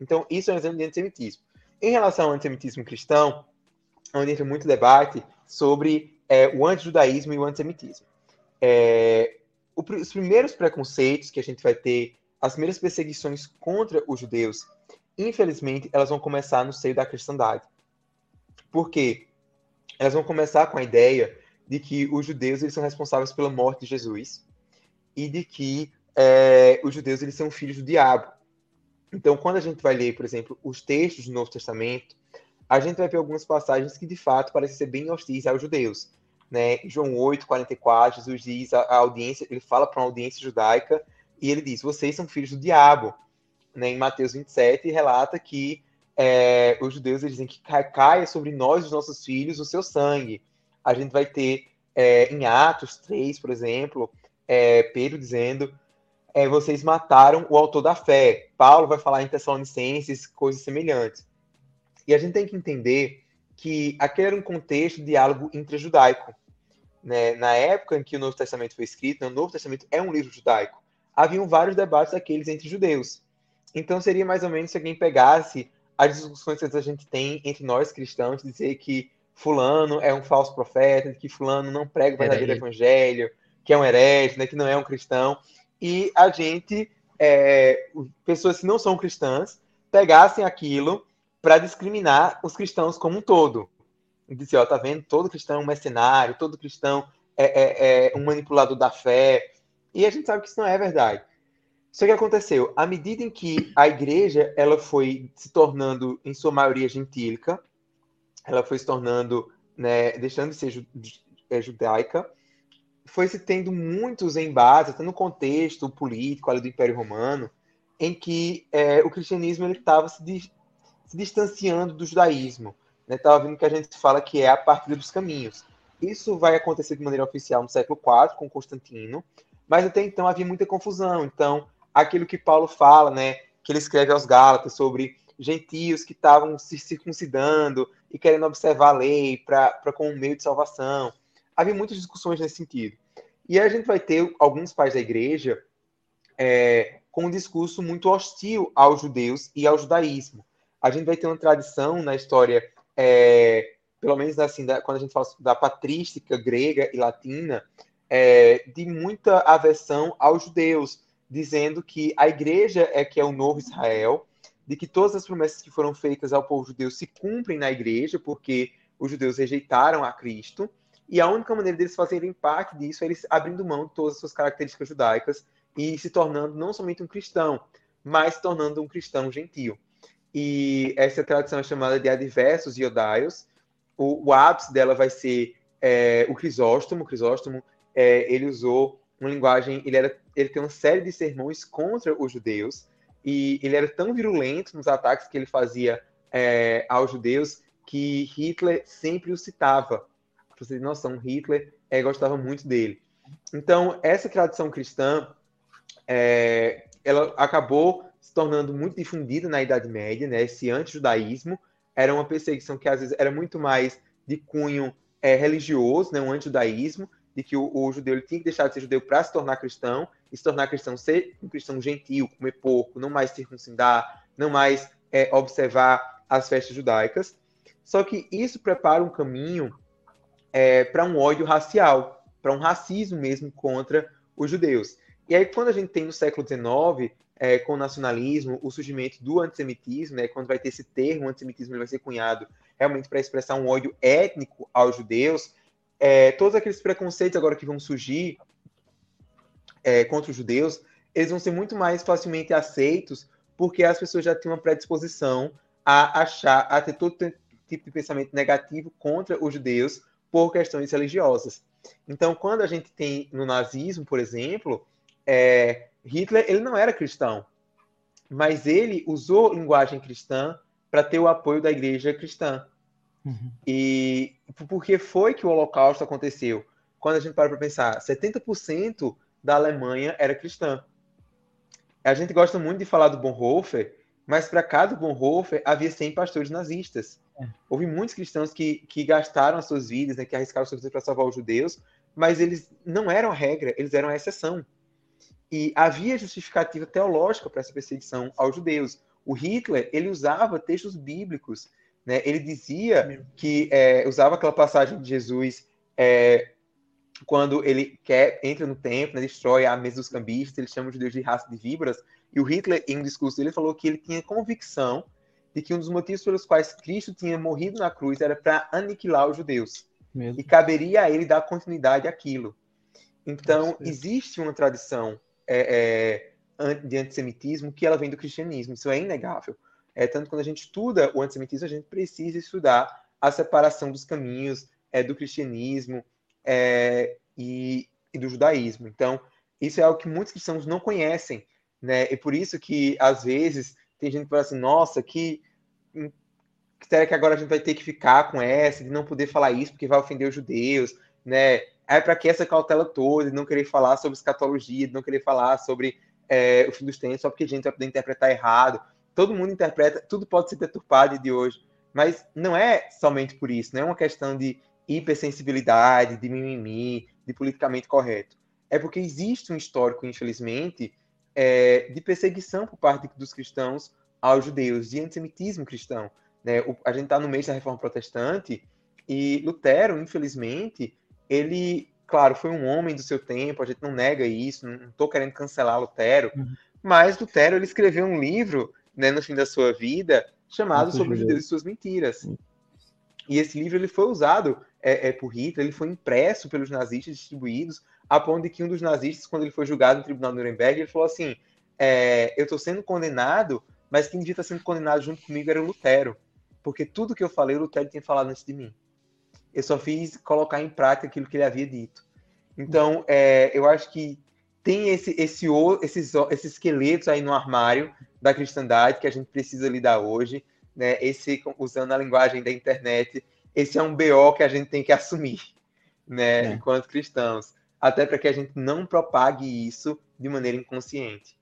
Então, isso é um exemplo de antissemitismo. Em relação ao antissemitismo cristão, onde entra muito debate sobre é, o antijudaísmo e o antissemitismo. É, os primeiros preconceitos que a gente vai ter, as primeiras perseguições contra os judeus, infelizmente, elas vão começar no seio da cristandade. Por quê? Elas vão começar com a ideia de que os judeus eles são responsáveis pela morte de Jesus e de que é, os judeus eles são filhos do diabo. Então, quando a gente vai ler, por exemplo, os textos do Novo Testamento, a gente vai ver algumas passagens que de fato parecem ser bem hostis aos judeus né? João 8, 44, Jesus diz a, a audiência, ele fala para uma audiência judaica e ele diz: vocês são filhos do diabo. Né? Em Mateus 27 relata que é, os judeus eles dizem que caia sobre nós, os nossos filhos, o seu sangue. A gente vai ter é, em Atos 3, por exemplo, é, Pedro dizendo: é, vocês mataram o autor da fé. Paulo vai falar em Tessalonicenses coisas semelhantes. E a gente tem que entender que aquele era um contexto de diálogo intrajudaico. Né? Na época em que o Novo Testamento foi escrito, né, o Novo Testamento é um livro judaico, haviam vários debates daqueles entre judeus. Então seria mais ou menos se alguém pegasse as discussões que a gente tem entre nós cristãos, dizer que fulano é um falso profeta, que fulano não prega o verdadeiro evangelho, que é um herege, né, que não é um cristão, e a gente, é, pessoas que não são cristãs, pegassem aquilo para discriminar os cristãos como um todo. E dizer, ó, tá vendo? Todo cristão é um mercenário, todo cristão é, é, é um manipulador da fé. E a gente sabe que isso não é verdade. Só que aconteceu, à medida em que a igreja ela foi se tornando, em sua maioria, gentílica, ela foi se tornando, né, deixando de ser é, judaica, foi se tendo muitos embates, até no contexto político ali do Império Romano, em que é, o cristianismo estava se se distanciando do judaísmo. Estava né? vendo que a gente fala que é a partir dos caminhos. Isso vai acontecer de maneira oficial no século IV, com Constantino, mas até então havia muita confusão. Então, aquilo que Paulo fala, né, que ele escreve aos Gálatas sobre gentios que estavam se circuncidando e querendo observar a lei para como meio de salvação. Havia muitas discussões nesse sentido. E a gente vai ter alguns pais da igreja é, com um discurso muito hostil aos judeus e ao judaísmo a gente vai ter uma tradição na história, é, pelo menos assim, da, quando a gente fala da patrística grega e latina, é, de muita aversão aos judeus, dizendo que a igreja é que é o novo Israel, de que todas as promessas que foram feitas ao povo judeu se cumprem na igreja, porque os judeus rejeitaram a Cristo, e a única maneira deles fazerem parte disso é eles abrindo mão de todas as suas características judaicas e se tornando não somente um cristão, mas se tornando um cristão gentil. E essa tradição é chamada de adversos iodaios. O, o ápice dela vai ser é, o Crisóstomo. O Crisóstomo é, ele usou uma linguagem, ele, era, ele tem uma série de sermões contra os judeus, e ele era tão virulento nos ataques que ele fazia é, aos judeus que Hitler sempre o citava. Pra você ter noção, Hitler é, gostava muito dele. Então, essa tradição cristã, é, ela acabou se tornando muito difundida na Idade Média, né? Esse anti-judaísmo era uma perseguição que às vezes era muito mais de cunho é, religioso, né? Um anti-judaísmo, de que o, o judeu ele tinha que deixar de ser judeu para se tornar cristão, e se tornar cristão ser um cristão gentil, comer porco, não mais circuncidar, não mais é, observar as festas judaicas. Só que isso prepara um caminho é, para um ódio racial, para um racismo mesmo contra os judeus. E aí, quando a gente tem no século XIX, é, com o nacionalismo, o surgimento do antissemitismo, né, quando vai ter esse termo, antissemitismo ele vai ser cunhado realmente para expressar um ódio étnico aos judeus, é, todos aqueles preconceitos agora que vão surgir é, contra os judeus, eles vão ser muito mais facilmente aceitos, porque as pessoas já têm uma predisposição a achar, a ter todo tipo de pensamento negativo contra os judeus por questões religiosas. Então, quando a gente tem no nazismo, por exemplo, é, Hitler ele não era cristão, mas ele usou linguagem cristã para ter o apoio da igreja cristã. Uhum. E porque foi que o Holocausto aconteceu? Quando a gente para para pensar, 70% da Alemanha era cristã. A gente gosta muito de falar do Bonhoeffer, mas para cada Bonhoeffer havia 100 pastores nazistas. É. Houve muitos cristãos que, que gastaram as suas vidas, né, que arriscaram suas vidas para salvar os judeus, mas eles não eram a regra, eles eram a exceção. E havia justificativa teológica para essa perseguição aos judeus. O Hitler, ele usava textos bíblicos, né? Ele dizia que é, usava aquela passagem de Jesus é, quando ele quer entra no templo, né, destrói a mesa dos cambistas, ele chama os judeus de raça de víboras. E o Hitler, em um discurso dele, falou que ele tinha convicção de que um dos motivos pelos quais Cristo tinha morrido na cruz era para aniquilar os judeus. Mesmo. E caberia a ele dar continuidade àquilo. Então, existe uma tradição é, é, de antissemitismo que ela vem do cristianismo, isso é inegável. É, tanto quando a gente estuda o antissemitismo, a gente precisa estudar a separação dos caminhos é, do cristianismo é, e, e, do judaísmo. Então, isso é algo que muitos cristãos não conhecem, né? E por isso que, às vezes, tem gente que fala assim, nossa, que será que agora a gente vai ter que ficar com essa, de não poder falar isso porque vai ofender os judeus, né? É para que essa cautela toda, de não querer falar sobre escatologia, de não querer falar sobre é, o fim dos tempos, só porque a gente vai poder interpretar errado. Todo mundo interpreta, tudo pode ser deturpado de hoje, mas não é somente por isso, não é uma questão de hipersensibilidade, de mimimi, de politicamente correto. É porque existe um histórico, infelizmente, é, de perseguição por parte dos cristãos aos judeus, de antissemitismo cristão. Né? O, a gente está no mês da Reforma Protestante e Lutero, infelizmente, ele, claro, foi um homem do seu tempo, a gente não nega isso, não estou querendo cancelar Lutero, uhum. mas Lutero ele escreveu um livro, né, no fim da sua vida, chamado Sobre os Judeus e Suas Mentiras. Uhum. E esse livro ele foi usado é, é, por Hitler, ele foi impresso pelos nazistas, distribuídos, a ponto de que um dos nazistas, quando ele foi julgado no tribunal de Nuremberg, ele falou assim: é, Eu estou sendo condenado, mas quem devia estar sendo condenado junto comigo era o Lutero, porque tudo que eu falei, o Lutero tinha falado antes de mim. Eu só fiz colocar em prática aquilo que ele havia dito. Então, é, eu acho que tem esse, esse, esses, esses esqueletos aí no armário da cristandade que a gente precisa lidar hoje, né? Esse, usando a linguagem da internet, esse é um BO que a gente tem que assumir, né? É. Enquanto cristãos. Até para que a gente não propague isso de maneira inconsciente.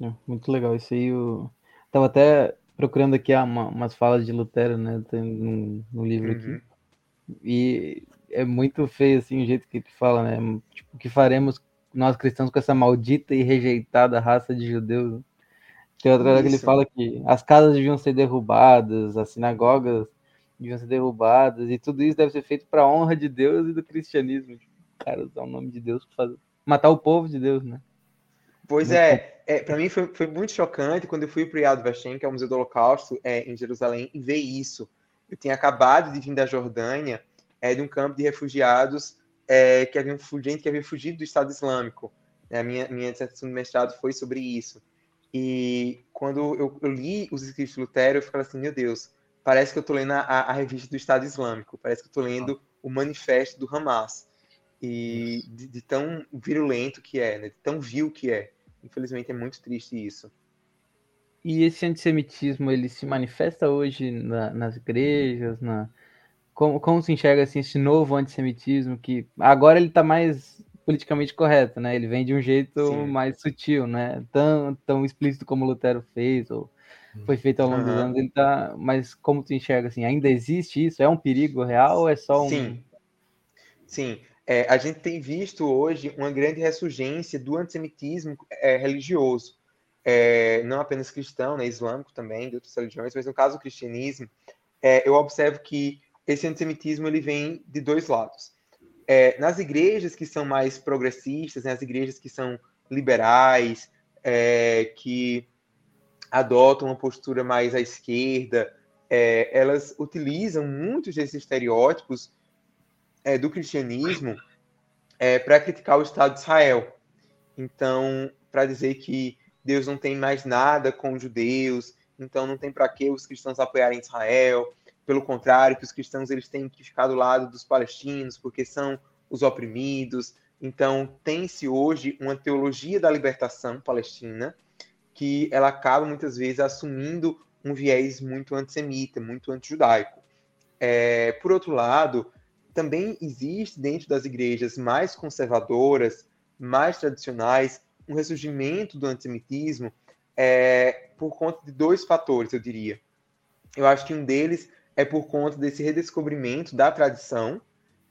É, muito legal. Isso aí eu tava até procurando aqui ah, uma, umas falas de Lutero, né? no, no livro uhum. aqui. E é muito feio, assim, o jeito que ele fala, né? Tipo, o que faremos nós cristãos com essa maldita e rejeitada raça de judeus? Tem outra hora que ele fala que as casas deviam ser derrubadas, as sinagogas deviam ser derrubadas, e tudo isso deve ser feito para a honra de Deus e do cristianismo. cara usar o nome de Deus fazer... matar o povo de Deus, né? Pois muito é, é para mim foi, foi, muito chocante quando eu fui para o Yad Vashem, que é o Museu do Holocausto, é, em Jerusalém, e ver isso. Eu tinha acabado de vir da Jordânia, é, de um campo de refugiados é, que havia um gente que havia fugido do Estado Islâmico. É, a minha, minha dissertação de mestrado foi sobre isso. E quando eu, eu li os escritos de Lutero, eu ficava assim, meu Deus, parece que eu estou lendo a, a, revista do Estado Islâmico, parece que eu estou lendo o manifesto do Hamas. E de, de, tão virulento que é, né? de tão vil que é. Infelizmente é muito triste isso. E esse antissemitismo, ele se manifesta hoje na, nas igrejas, na... Como, como se enxerga assim, esse novo antissemitismo que agora ele está mais politicamente correto, né? Ele vem de um jeito Sim. mais sutil, né? Tão, tão explícito como Lutero fez, ou foi feito ao longo uhum. dos anos, ele tá. Mas como tu enxerga assim, ainda existe isso? É um perigo real ou é só um. Sim. Sim. É, a gente tem visto hoje uma grande ressurgência do antissemitismo é, religioso. É, não apenas cristão, né, islâmico também, de outras religiões, mas no caso do cristianismo, é, eu observo que esse antissemitismo ele vem de dois lados é, nas igrejas que são mais progressistas, nas né, igrejas que são liberais, é, que adotam uma postura mais à esquerda, é, elas utilizam muitos desses estereótipos é, do cristianismo para criticar o Estado de Israel. Então, para dizer que Deus não tem mais nada com os judeus, então não tem para que os cristãos apoiarem Israel, pelo contrário, que os cristãos eles têm que ficar do lado dos palestinos, porque são os oprimidos. Então, tem-se hoje uma teologia da libertação palestina que ela acaba muitas vezes assumindo um viés muito antissemita, muito antijudaico. É, por outro lado, também existe dentro das igrejas mais conservadoras, mais tradicionais, um ressurgimento do antissemitismo é, por conta de dois fatores, eu diria. Eu acho que um deles é por conta desse redescobrimento da tradição.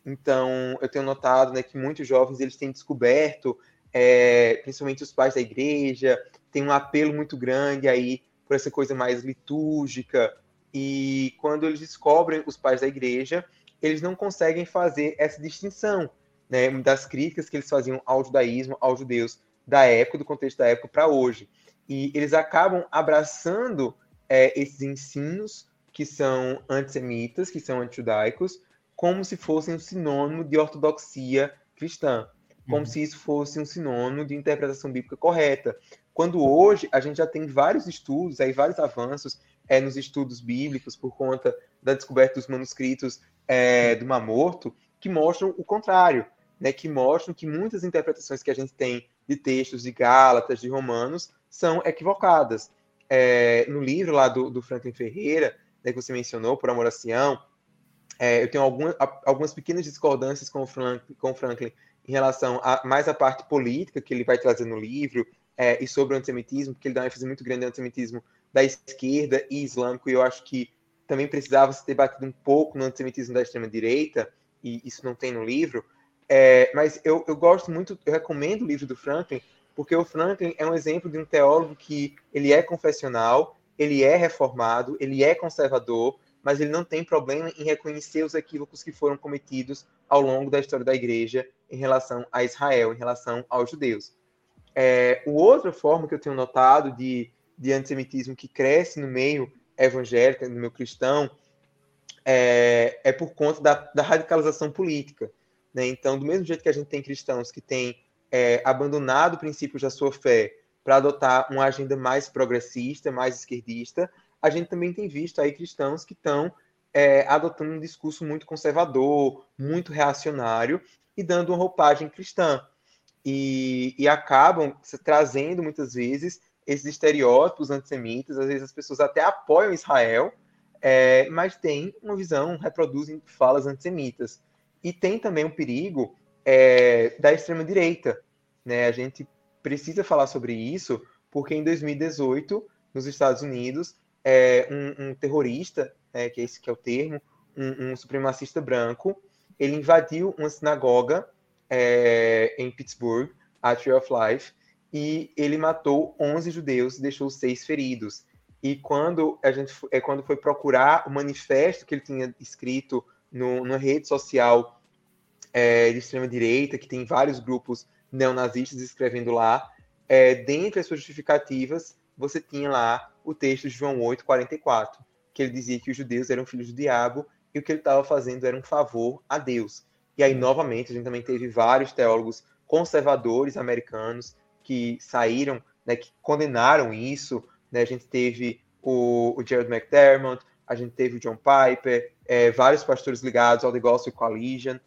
Então, eu tenho notado né, que muitos jovens eles têm descoberto, é, principalmente os pais da igreja, tem um apelo muito grande aí por essa coisa mais litúrgica. E quando eles descobrem os pais da igreja, eles não conseguem fazer essa distinção né, das críticas que eles faziam ao judaísmo, aos judeus da época, do contexto da época para hoje. E eles acabam abraçando é, esses ensinos que são antissemitas, que são antijudaicos, como se fossem um sinônimo de ortodoxia cristã, como uhum. se isso fosse um sinônimo de interpretação bíblica correta. Quando hoje a gente já tem vários estudos, aí vários avanços é, nos estudos bíblicos por conta da descoberta dos manuscritos é, do Mar Morto, que mostram o contrário, né, que mostram que muitas interpretações que a gente tem de textos de Gálatas, de Romanos, são equivocadas. É, no livro lá do, do Franklin Ferreira, né, que você mencionou, por amor a Sião, é, eu tenho algumas, algumas pequenas discordâncias com o, Franklin, com o Franklin em relação a mais a parte política que ele vai trazer no livro é, e sobre o antissemitismo, porque ele dá uma ênfase muito grande no antissemitismo da esquerda e islâmico, e eu acho que também precisava se ter batido um pouco no antissemitismo da extrema-direita, e isso não tem no livro, é, mas eu, eu gosto muito, eu recomendo o livro do Franklin, porque o Franklin é um exemplo de um teólogo que ele é confessional, ele é reformado, ele é conservador, mas ele não tem problema em reconhecer os equívocos que foram cometidos ao longo da história da igreja em relação a Israel, em relação aos judeus. É, o outra forma que eu tenho notado de, de antissemitismo que cresce no meio evangélico, no meio cristão, é, é por conta da, da radicalização política. Né? Então, do mesmo jeito que a gente tem cristãos que têm é, abandonado princípios da sua fé para adotar uma agenda mais progressista, mais esquerdista, a gente também tem visto aí cristãos que estão é, adotando um discurso muito conservador, muito reacionário e dando uma roupagem cristã. E, e acabam trazendo muitas vezes esses estereótipos antissemitas, às vezes as pessoas até apoiam Israel, é, mas tem uma visão, reproduzem falas antissemitas. E tem também o um perigo é, da extrema-direita. Né? A gente precisa falar sobre isso, porque em 2018, nos Estados Unidos, é, um, um, terrorista, é, que esse que é o termo, um, um, supremacista branco, ele invadiu uma sinagoga é, em Pittsburgh, a Tree of Life, e ele matou 11 judeus e deixou seis feridos. E quando a gente é quando foi procurar o manifesto que ele tinha escrito no, numa rede social é, de extrema direita, que tem vários grupos neonazistas escrevendo lá, é, dentre as suas justificativas, você tinha lá o texto de João 8, 44, que ele dizia que os judeus eram filhos do diabo e o que ele estava fazendo era um favor a Deus. E aí, novamente, a gente também teve vários teólogos conservadores americanos que saíram, né, que condenaram isso. Né? A gente teve o, o Gerald McDermott, a gente teve o John Piper, é, vários pastores ligados ao The Gospel Coalition.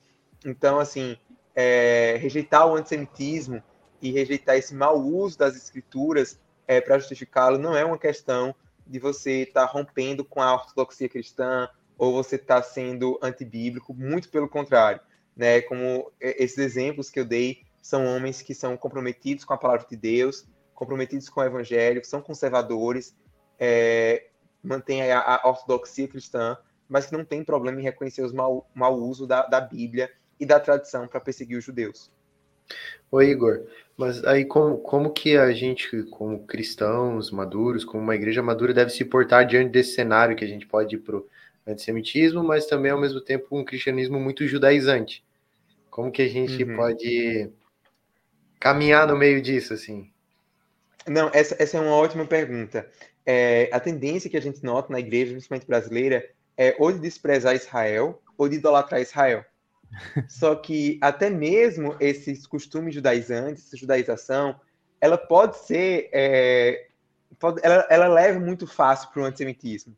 Então, assim, é, rejeitar o antissemitismo e rejeitar esse mau uso das escrituras é, para justificá-lo não é uma questão de você estar tá rompendo com a ortodoxia cristã ou você está sendo antibíblico, muito pelo contrário. Né? Como esses exemplos que eu dei são homens que são comprometidos com a palavra de Deus, comprometidos com o evangelho, são conservadores, é, mantêm a, a, ortodoxia cristã, mas que não tem problema em reconhecer os mau, mau uso da, da Bíblia e da tradição para perseguir os judeus. Ô Igor, mas aí como, como que a gente, como cristãos maduros, como uma igreja madura, deve se portar diante desse cenário que a gente pode ir para o antissemitismo, mas também ao mesmo tempo um cristianismo muito judaizante? Como que a gente uhum. pode caminhar no meio disso, assim? Não, essa, essa é uma ótima pergunta. É, a tendência que a gente nota na igreja, principalmente brasileira, é ou de desprezar Israel ou de idolatrar Israel. Só que até mesmo esses costumes judaizantes, essa judaização, ela pode ser. É, pode, ela, ela leva muito fácil para o antissemitismo.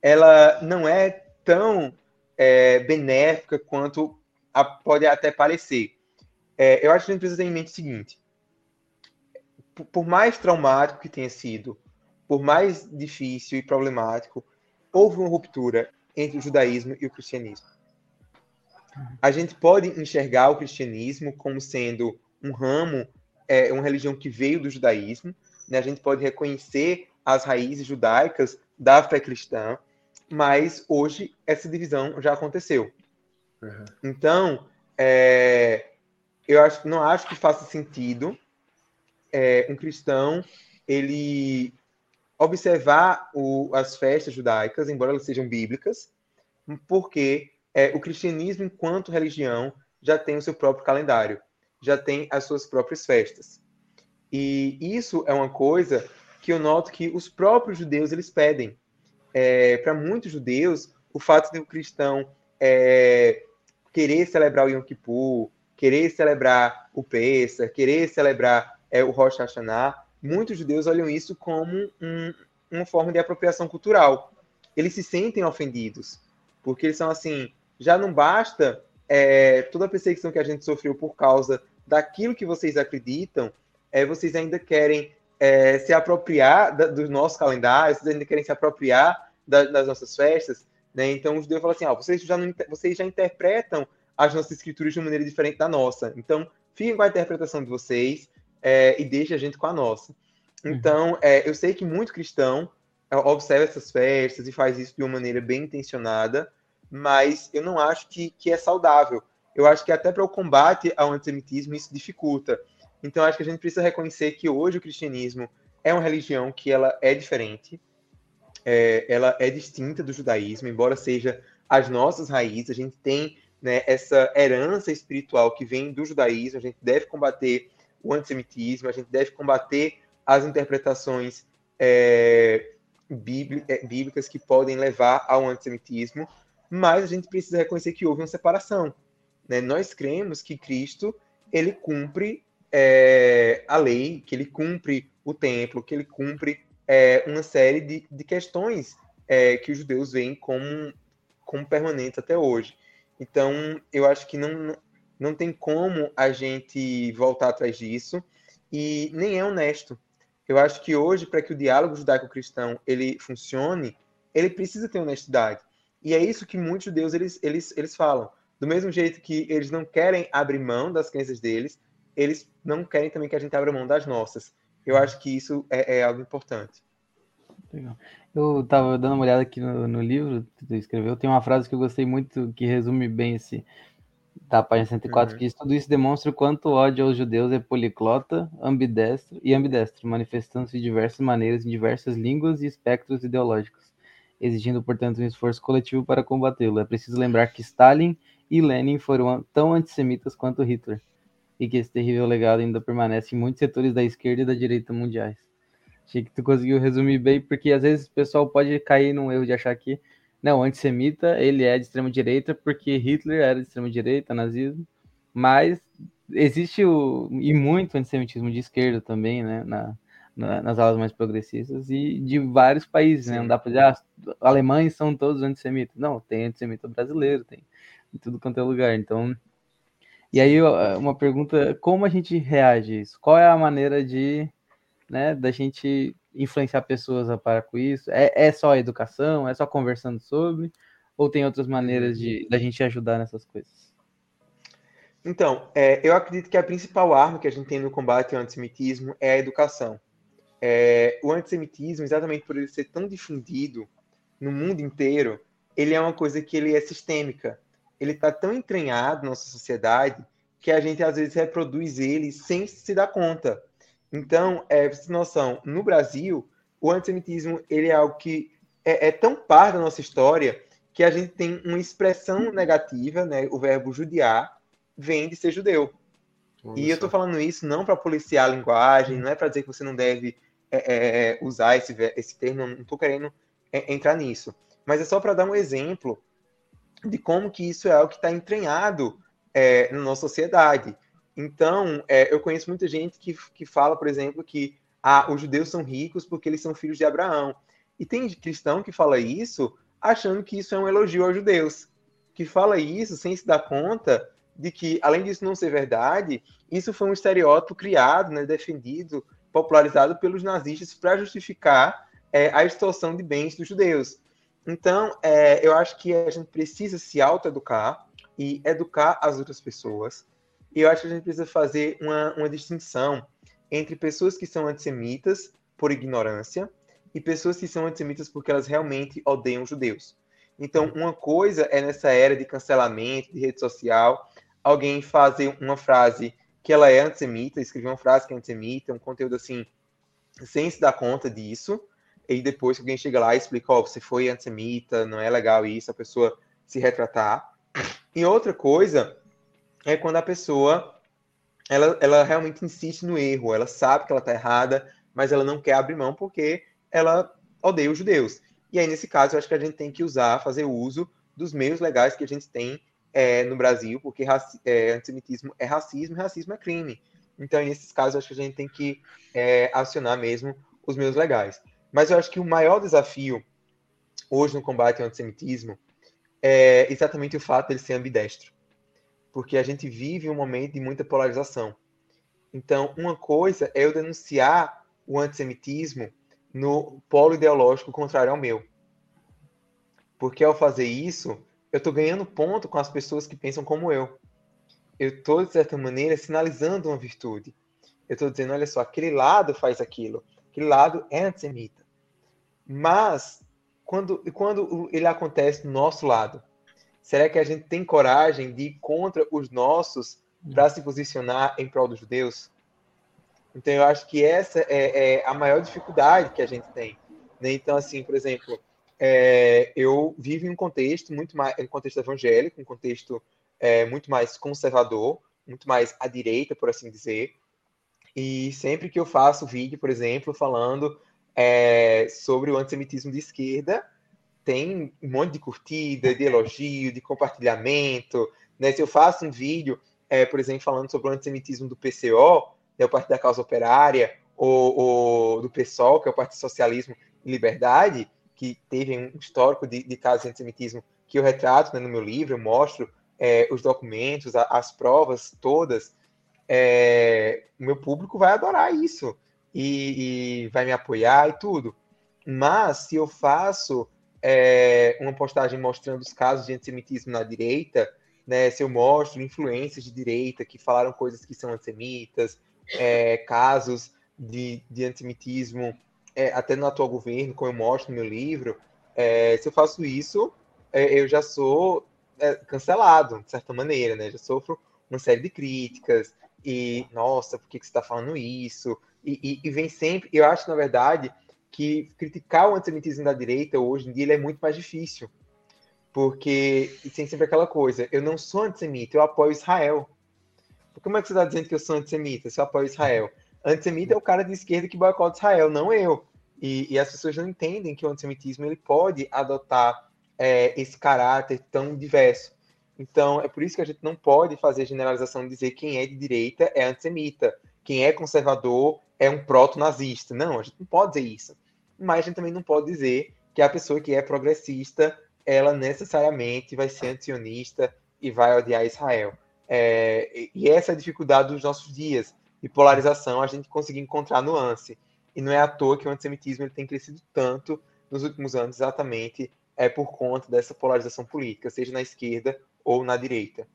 Ela não é tão é, benéfica quanto a, pode até parecer. É, eu acho que a gente precisa ter em mente o seguinte: por, por mais traumático que tenha sido, por mais difícil e problemático, houve uma ruptura entre o judaísmo e o cristianismo a gente pode enxergar o cristianismo como sendo um ramo, é, uma religião que veio do judaísmo, né? a gente pode reconhecer as raízes judaicas da fé cristã, mas hoje essa divisão já aconteceu. Uhum. Então, é, eu acho, não acho que faça sentido é, um cristão ele observar o, as festas judaicas, embora elas sejam bíblicas, porque é, o cristianismo, enquanto religião, já tem o seu próprio calendário, já tem as suas próprias festas. E isso é uma coisa que eu noto que os próprios judeus eles pedem. É, Para muitos judeus, o fato de um cristão é, querer celebrar o Yom Kippur, querer celebrar o Pesach, querer celebrar é, o Rosh Hashanah, muitos judeus olham isso como um, uma forma de apropriação cultural. Eles se sentem ofendidos, porque eles são assim, já não basta é, toda a perseguição que a gente sofreu por causa daquilo que vocês acreditam, é, vocês ainda querem é, se apropriar da, dos nossos calendários, vocês ainda querem se apropriar da, das nossas festas, né? Então os judeus falam assim, ó, vocês já não, vocês já interpretam as nossas escrituras de uma maneira diferente da nossa. Então fiquem com a interpretação de vocês é, e deixem a gente com a nossa. Uhum. Então é, eu sei que muito cristão é, observa essas festas e faz isso de uma maneira bem intencionada, mas eu não acho que, que é saudável. Eu acho que até para o combate ao antissemitismo isso dificulta. Então acho que a gente precisa reconhecer que hoje o cristianismo é uma religião que ela é diferente, é, ela é distinta do judaísmo, embora seja as nossas raízes, a gente tem né, essa herança espiritual que vem do judaísmo, a gente deve combater o antissemitismo, a gente deve combater as interpretações é, é bíblicas que podem levar ao antissemitismo, mas a gente precisa reconhecer que houve uma separação. Né? Nós cremos que Cristo ele cumpre é, a lei, que ele cumpre o templo, que ele cumpre é, uma série de, de questões é, que os judeus veem como, como permanentes até hoje. Então, eu acho que não, não tem como a gente voltar atrás disso e nem é honesto. Eu acho que hoje, para que o diálogo judaico-cristão ele funcione, ele precisa ter honestidade. E é isso que muitos judeus eles, eles, eles falam. Do mesmo jeito que eles não querem abrir mão das crenças deles, eles não querem também que a gente abra mão das nossas. Eu acho que isso é, é algo importante. Legal. Eu estava dando uma olhada aqui no, no, livro que tu escreveu, tem uma frase que eu gostei muito, que resume bem esse, da página 104, uhum. que diz, tudo isso demonstra o quanto o ódio aos judeus é policlota, ambidestro e ambidestro, manifestando-se de diversas maneiras em diversas línguas e espectros ideológicos exigindo, portanto, um esforço coletivo para combatê-lo. É preciso lembrar que Stalin e Lenin foram tão antissemitas quanto Hitler, e que esse terrível legado ainda permanece em muitos setores da esquerda e da direita mundiais. Achei que tu conseguiu resumir bem, porque às vezes o pessoal pode cair num erro de achar que não, o antissemita ele é de extrema direita porque Hitler era de extrema direita, nazismo, mas existe o, e muito antissemitismo de esquerda também, né, na, na, nas aulas mais progressistas e de vários países, né, não dá para dizer, ah, alemães são todos antissemitas, não, tem antissemita brasileiro, tem em tudo quanto é lugar, então, e aí uma pergunta, como a gente reage a isso? Qual é a maneira de, né, da gente influenciar pessoas a parar com isso? É, é só educação? É só conversando sobre? Ou tem outras maneiras de da gente ajudar nessas coisas? Então, é, eu acredito que a principal arma que a gente tem no combate ao antissemitismo é a educação. É, o antissemitismo, exatamente por ele ser tão difundido no mundo inteiro, ele é uma coisa que ele é sistêmica. Ele está tão entranhado na nossa sociedade que a gente às vezes reproduz ele sem se dar conta. Então, é, pra noção, no Brasil, o antissemitismo ele é algo que é, é, tão par da nossa história que a gente tem uma expressão negativa, né? O verbo judiar vem de ser judeu. Nossa. E eu estou falando isso não para policiar a linguagem, não é para dizer que você não deve é, é, é usar esse, esse termo, não estou querendo é, entrar nisso. Mas é só para dar um exemplo de como que isso é algo que está entranhado é, na nossa sociedade. Então, é, eu conheço muita gente que, que fala, por exemplo, que ah, os judeus são ricos porque eles são filhos de Abraão. E tem cristão que fala isso achando que isso é um elogio aos judeus, que fala isso sem se dar conta de que, além disso não ser verdade, isso foi um estereótipo criado, né, defendido, popularizado pelos nazistas para justificar é, a extorsão de bens dos judeus. Então, é, eu acho que a gente precisa se autoeducar e educar as outras pessoas e eu acho que a gente precisa fazer uma, uma distinção entre pessoas que são antissemitas por ignorância e pessoas que são antissemitas porque elas realmente odeiam judeus. Então, uma coisa é nessa era de cancelamento, de rede social, alguém fazer uma frase que ela é antissemita, escrever uma frase que é antissemita, um conteúdo assim, sem se dar conta disso, e depois alguém chega lá e explica, ó, oh, você foi antissemita, não é legal isso, a pessoa se retratar. E outra coisa é quando a pessoa ela, ela realmente insiste no erro, ela sabe que ela está errada, mas ela não quer abrir mão porque ela odeia os judeus. E aí, nesse caso, eu acho que a gente tem que usar, fazer uso dos meios legais que a gente tem é, no Brasil, porque é, antissemitismo é racismo e racismo é crime. Então, nesses casos, acho que a gente tem que é, acionar mesmo os meios legais. Mas eu acho que o maior desafio hoje no combate ao antissemitismo é exatamente o fato de ele ser ambidestro porque a gente vive um momento de muita polarização. Então, uma coisa é eu denunciar o antissemitismo no polo ideológico contrário ao meu. Porque ao fazer isso, eu estou ganhando ponto com as pessoas que pensam como eu. Eu estou, de certa maneira, sinalizando uma virtude. Eu estou dizendo, olha só, aquele lado faz aquilo. Aquele lado é antissemita. Mas, quando, quando ele acontece do nosso lado, Será que a gente tem coragem de ir contra os nossos para se posicionar em prol dos judeus? Então, eu acho que essa é, é a maior dificuldade que a gente tem. Né? Então, assim, por exemplo, é, eu vivo em um contexto muito mais, um contexto evangélico, um contexto é, muito mais conservador, muito mais à direita, por assim dizer. E sempre que eu faço vídeo, por exemplo, falando é, sobre o antissemitismo de esquerda, tem um monte de curtida, de elogio, de compartilhamento. Né? Se eu faço um vídeo, é, por exemplo, falando sobre o antissemitismo do PCO, né, o Partido da Causa Operária, ou, ou, do PSOL, que é o Partido Socialismo e Liberdade, que teve um histórico de, de casos de antissemitismo que eu retrato né, no meu livro, eu mostro é, os documentos, a, as provas todas, é, o meu público vai adorar isso e, e vai me apoiar e tudo. Mas se eu faço é, uma postagem mostrando os casos de antissemitismo na direita, né, se eu mostro influências de direita que falaram coisas que são antissemitas, é, casos de, de antissemitismo é, até no atual governo, como eu mostro no meu livro, é, se eu faço isso, é, eu já sou é, cancelado, de certa maneira, né? Já sofro uma série de críticas, e, nossa, por que, que você está falando isso? E, e, e, vem sempre, eu acho, na verdade, que criticar o antissemitismo da direita hoje em dia é muito mais difícil. Porque tem sempre aquela coisa, eu não sou antissemita, eu apoio Israel. Como é que você está dizendo que eu sou antissemita se eu apoio Israel? Antissemita é o cara de esquerda que boicota Israel, não eu. E, e, as pessoas não entendem que o antissemitismo ele pode adotar é, esse caráter tão diverso. Então, é por isso que a gente não pode fazer generalização de dizer quem é de direita é antissemita, quem é conservador é um proto-nazista. Não, a gente não pode dizer isso. Mas a gente também não pode dizer que a pessoa que é progressista, ela necessariamente vai ser antionista e vai odiar Israel. É, e essa é a dificuldade dos nossos dias, de polarização, a gente conseguir encontrar nuance. E não é à toa que o antissemitismo ele tem crescido tanto nos últimos anos, exatamente é por conta dessa polarização política, seja na esquerda ou na direita.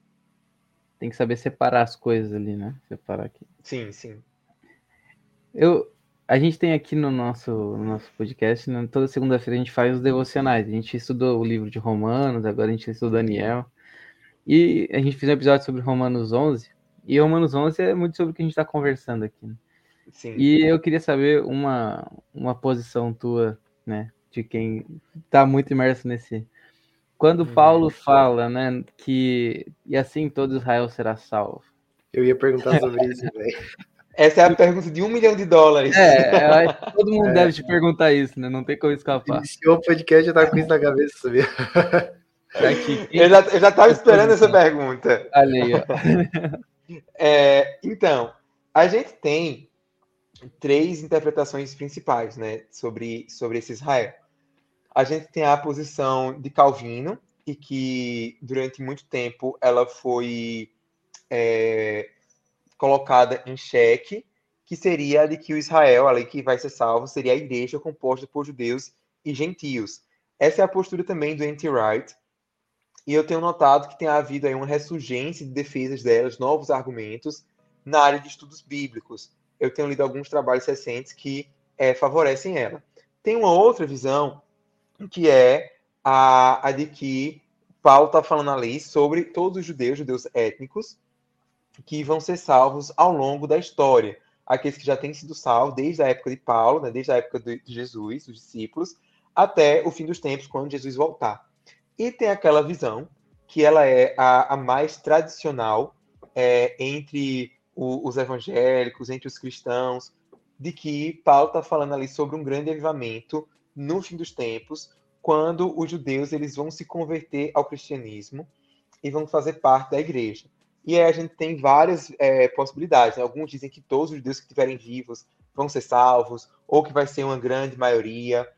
Tem que saber separar as coisas ali, né? Separar aqui. Sim, sim. Eu, a gente tem aqui no nosso, no nosso podcast, né, toda segunda-feira a gente faz os devocionais. A gente estudou o livro de Romanos, agora a gente estudou Daniel. E a gente fez um episódio sobre Romanos 11. E Romanos 11 é muito sobre o que a gente está conversando aqui. Né? Sim. E eu queria saber uma, uma posição tua, né? De quem está muito imerso nesse. Quando uhum. Paulo fala, né, que e assim todo Israel será salvo. Eu ia perguntar sobre isso, velho. Essa é a pergunta de um milhão de dólares. É, é todo mundo é. deve te perguntar isso, né? Não tem como escapar. Iniciou o podcast, já tá com isso na cabeça, sabia? Eu já, eu já tava esperando essa pergunta. Ali, ó. É, então, a gente tem três interpretações principais, né, sobre, sobre esse Israel. A gente tem a posição de Calvino, e que durante muito tempo ela foi é, colocada em xeque, que seria a de que o Israel, ali que vai ser salvo, seria a igreja composta por judeus e gentios. Essa é a postura também do Anti-Wright, e eu tenho notado que tem havido aí uma ressurgência de defesas delas, novos argumentos na área de estudos bíblicos. Eu tenho lido alguns trabalhos recentes que é, favorecem ela. Tem uma outra visão, que é a, a de que Paulo está falando ali sobre todos os judeus, judeus étnicos, que vão ser salvos ao longo da história. Aqueles que já têm sido salvos desde a época de Paulo, né, desde a época de Jesus, os discípulos, até o fim dos tempos, quando Jesus voltar. E tem aquela visão, que ela é a, a mais tradicional é, entre o, os evangélicos, entre os cristãos, de que Paulo está falando ali sobre um grande avivamento no fim dos tempos, quando os judeus eles vão se converter ao cristianismo e vão fazer parte da igreja. E aí a gente tem várias é, possibilidades. Né? Alguns dizem que todos os judeus que estiverem vivos vão ser salvos, ou que vai ser uma grande maioria,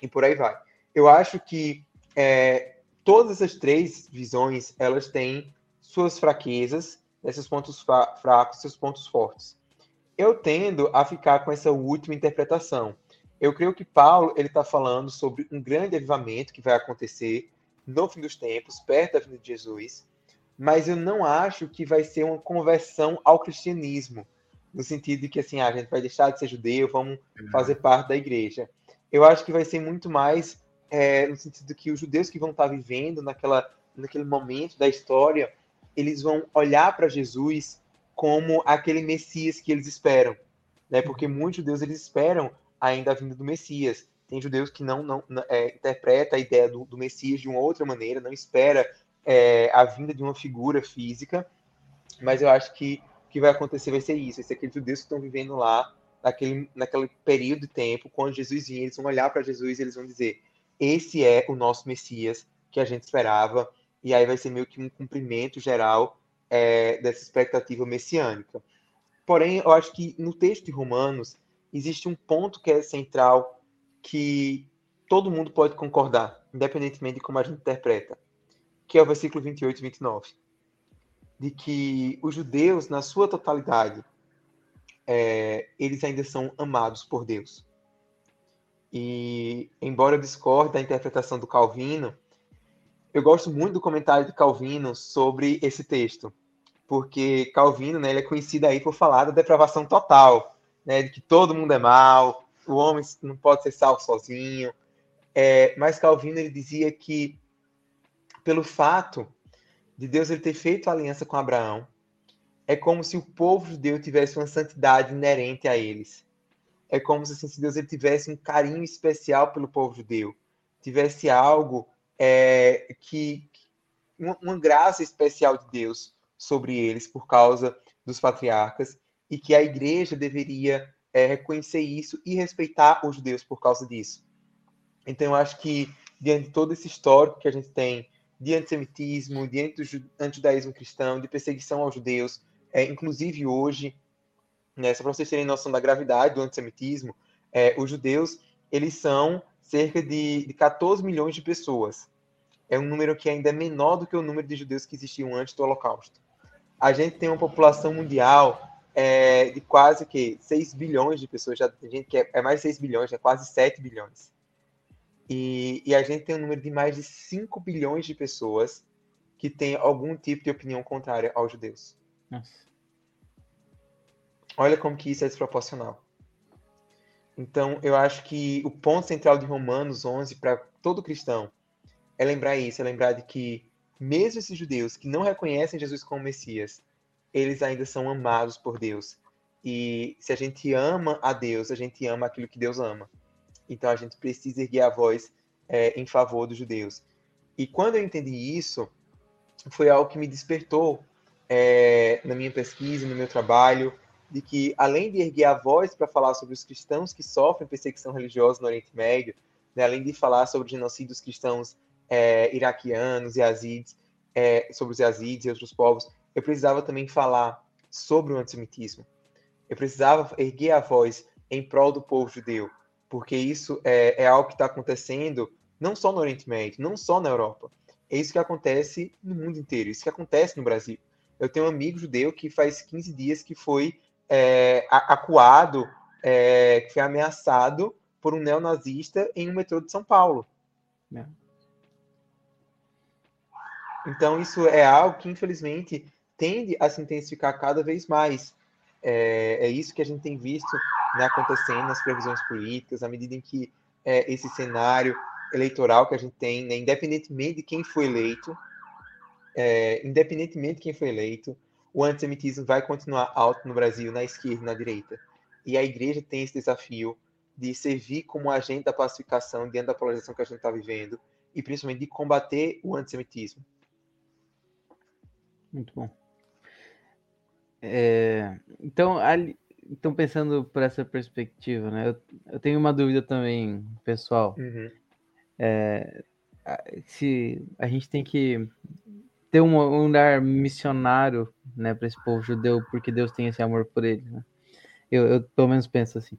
e por aí vai. Eu acho que é, todas essas três visões, elas têm suas fraquezas, esses pontos fracos, seus pontos fortes. Eu tendo a ficar com essa última interpretação. Eu creio que Paulo ele está falando sobre um grande avivamento que vai acontecer no fim dos tempos, perto da vinda de Jesus, mas eu não acho que vai ser uma conversão ao cristianismo, no sentido de que assim, ah, a gente vai deixar de ser judeu, vamos uhum. fazer parte da igreja. Eu acho que vai ser muito mais é, no sentido que os judeus que vão estar vivendo naquela, naquele momento da história, eles vão olhar para Jesus como aquele Messias que eles esperam, né? Porque muitos judeus eles esperam ainda a vinda do Messias. Tem judeus que não, não é, interpreta a ideia do, do Messias de uma outra maneira, não espera é, a vinda de uma figura física, mas eu acho que o que vai acontecer vai ser isso, esse aqueles judeus que estão vivendo lá naquele, naquele período de tempo, quando Jesus vinha, eles vão olhar para Jesus e eles vão dizer, esse é o nosso Messias que a gente esperava, e aí vai ser meio que um cumprimento geral é, dessa expectativa messiânica. Porém, eu acho que no texto de Romanos existe um ponto que é central que todo mundo pode concordar, independentemente de como a gente interpreta que é o versículo 28 e 29, de que os judeus, na sua totalidade, é, eles ainda são amados por Deus. E, embora eu discorde da interpretação do Calvino, eu gosto muito do comentário de Calvino sobre esse texto, porque Calvino né, ele é conhecido aí por falar da depravação total, né, de que todo mundo é mal, o homem não pode ser salvo sozinho. É, mas Calvino ele dizia que pelo fato de Deus ele ter feito aliança com Abraão, é como se o povo judeu tivesse uma santidade inerente a eles. É como se, assim, se Deus ele tivesse um carinho especial pelo povo judeu, tivesse algo é, que uma, uma graça especial de Deus sobre eles por causa dos patriarcas e que a igreja deveria é, reconhecer isso e respeitar os judeus por causa disso. Então, eu acho que, diante de todo esse histórico que a gente tem de antissemitismo, de antijudaísmo cristão, de perseguição aos judeus, é, inclusive hoje, né, só para vocês terem noção da gravidade do antissemitismo, é, os judeus, eles são cerca de, de 14 milhões de pessoas. É um número que ainda é menor do que o número de judeus que existiam antes do Holocausto. A gente tem uma população mundial é, de quase que 6 bilhões de pessoas, já gente que é, é mais de 6 bilhões, é quase 7 bilhões. E, e, a gente tem um número de mais de 5 bilhões de pessoas que têm algum tipo de opinião contrária aos judeus. Nossa. Olha como que isso é desproporcional. Então, eu acho que o ponto central de Romanos 11 para todo cristão é lembrar isso, é lembrar de que mesmo esses judeus que não reconhecem Jesus como Messias, eles ainda são amados por Deus. E se a gente ama a Deus, a gente ama aquilo que Deus ama. Então a gente precisa erguer a voz é, em favor dos judeus. E quando eu entendi isso, foi algo que me despertou é, na minha pesquisa, no meu trabalho, de que, além de erguer a voz para falar sobre os cristãos que sofrem perseguição religiosa no Oriente Médio, né, além de falar sobre o genocídio dos cristãos é, iraquianos yazidis, é, sobre os yazidis e outros povos, eu precisava também falar sobre o antissemitismo. Eu precisava erguer a voz em prol do povo judeu, porque isso é, é algo que está acontecendo não só no Oriente Médio, não só na Europa. É isso que acontece no mundo inteiro, isso que acontece no Brasil. Eu tenho um amigo judeu que faz 15 dias que foi é, acuado, é, que foi ameaçado por um neonazista em um metrô de São Paulo. É. Então, isso é algo que, infelizmente, tende a se intensificar cada vez mais. É, é isso que a gente tem visto né, acontecendo nas previsões políticas, à medida em que é, esse cenário eleitoral que a gente tem, né, independentemente de quem foi eleito, é, independentemente de quem foi eleito, o antissemitismo vai continuar alto no Brasil, na esquerda e na direita. E a igreja tem esse desafio de servir como agente da pacificação diante da polarização que a gente está vivendo e principalmente de combater o antissemitismo. Muito bom. É, então, ali, então, pensando por essa perspectiva, né, eu, eu tenho uma dúvida também, pessoal. Uhum. É, se a gente tem que ter um, um olhar missionário né, para esse povo judeu, porque Deus tem esse amor por ele. Né? Eu, eu, pelo menos penso assim.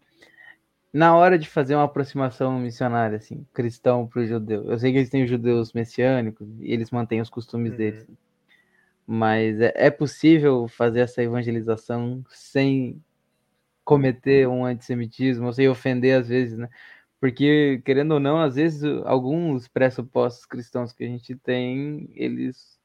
Na hora de fazer uma aproximação missionária, assim, cristão para o judeu, eu sei que eles têm os judeus messiânicos e eles mantêm os costumes uhum. deles, mas é, é possível fazer essa evangelização sem cometer um antissemitismo, ou sem ofender às vezes, né? Porque, querendo ou não, às vezes alguns pressupostos cristãos que a gente tem, eles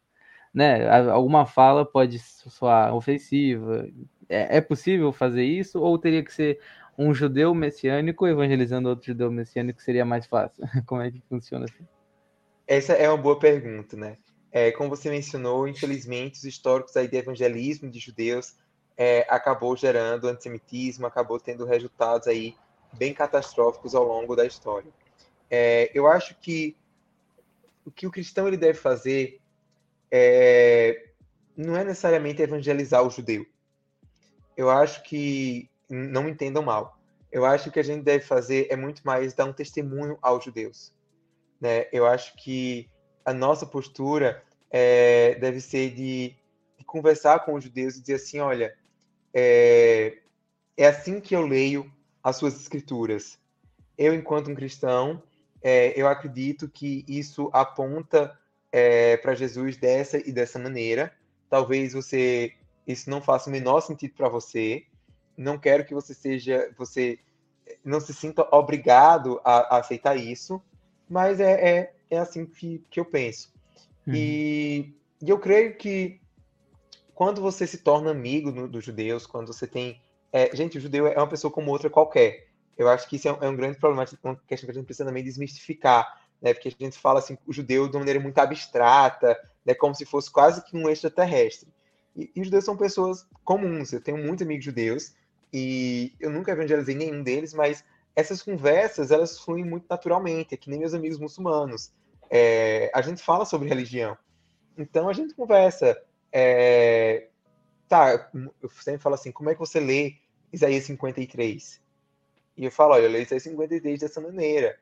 né, alguma fala pode soar ofensiva. É, é, possível fazer isso ou teria que ser um judeu messiânico evangelizando outro judeu messiânico seria mais fácil? Como é que funciona assim? Essa é uma boa pergunta, né? É, como você mencionou, infelizmente, os históricos aí de evangelismo de judeus é, acabou gerando antissemitismo, acabou tendo resultados aí bem catastróficos ao longo da história. É, eu acho que o que o cristão ele deve fazer é, não é necessariamente evangelizar o judeu. Eu acho que, não me entendam mal, eu acho que o que a gente deve fazer é muito mais dar um testemunho aos judeus. Né? Eu acho que a nossa postura é, deve ser de, de, conversar com os judeus e dizer assim: olha, é, é assim que eu leio as suas escrituras. Eu, enquanto um cristão, é, eu acredito que isso aponta é, para Jesus dessa e dessa maneira. Talvez você isso não faça o menor sentido para você. Não quero que você seja, você não se sinta obrigado a, a aceitar isso, mas é, é, é assim que, que eu penso. Uhum. E, e, eu creio que quando você se torna amigo do, dos judeus, quando você tem. É, gente, o judeu é uma pessoa como outra qualquer. Eu acho que isso é um, é um grande problema, uma questão que a gente precisa também desmistificar né? Porque a gente fala assim, o judeu de uma maneira muito abstrata, né? Como se fosse quase que um extraterrestre. E, e os judeus são pessoas comuns. Eu tenho muitos amigos judeus e eu nunca evangelizei nenhum deles, mas essas conversas elas fluem muito naturalmente, é que nem meus amigos muçulmanos. é, a gente fala sobre religião. Então a gente conversa. É, tá, eu sempre falo assim, como é que você lê Isaías 53? E eu falo, olha, eu leio Isaías 53 dessa maneira.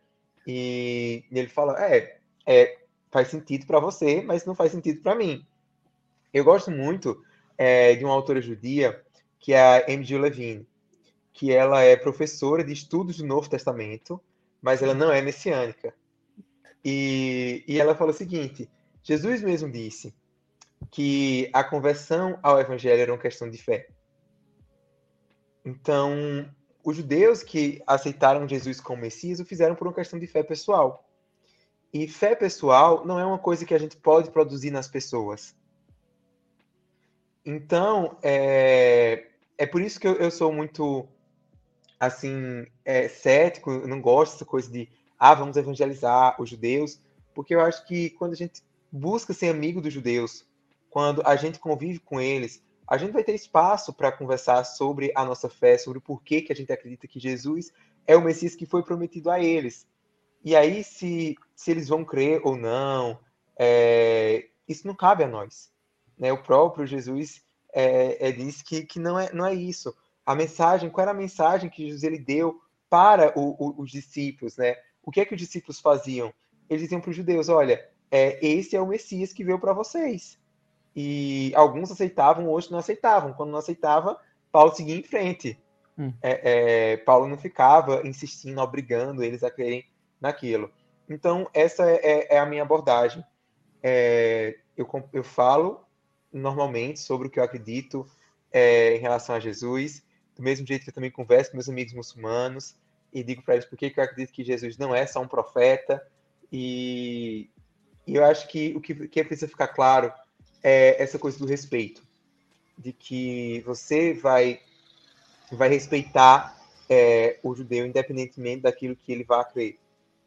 E, e ele fala, é, é faz sentido para você, mas não faz sentido para mim. Eu gosto muito é, de uma autora judia, que é a M.G. Levine, que ela é professora de estudos do Novo Testamento, mas ela não é messiânica. E, e ela fala o seguinte: Jesus mesmo disse que a conversão ao evangelho era uma questão de fé. Então, os judeus que aceitaram Jesus como Messias o fizeram por uma questão de fé pessoal. E fé pessoal não é uma coisa que a gente pode produzir nas pessoas. Então, é, é por isso que eu, eu sou muito, assim, é, cético, eu não gosto dessa coisa de, ah, vamos evangelizar os judeus, porque eu acho que quando a gente busca ser amigo dos judeus, quando a gente convive com eles, a gente vai ter espaço para conversar sobre a nossa fé, sobre o porquê que a gente acredita que Jesus é o Messias que foi prometido a eles. E aí, se, se eles vão crer ou não, é, isso não cabe a nós. Né? O próprio Jesus é, é, disse que, que não, é, não é isso. A mensagem, qual era a mensagem que Jesus ele deu para o, o, os discípulos? Né? O que é que os discípulos faziam? Eles diziam para os judeus: olha, é, esse é o Messias que veio para vocês. E alguns aceitavam, outros não aceitavam. Quando não aceitava, Paulo seguia em frente. Hum. É, é, Paulo não ficava insistindo, obrigando eles a crerem naquilo. Então, essa é, é, é a minha abordagem. É, eu, eu falo normalmente sobre o que eu acredito é, em relação a Jesus, do mesmo jeito que eu também converso com meus amigos muçulmanos e digo para eles por que eu acredito que Jesus não é só um profeta. E, e eu acho que o que, que precisa ficar claro é essa coisa do respeito, de que você vai vai respeitar é, o judeu independentemente daquilo que ele vá crer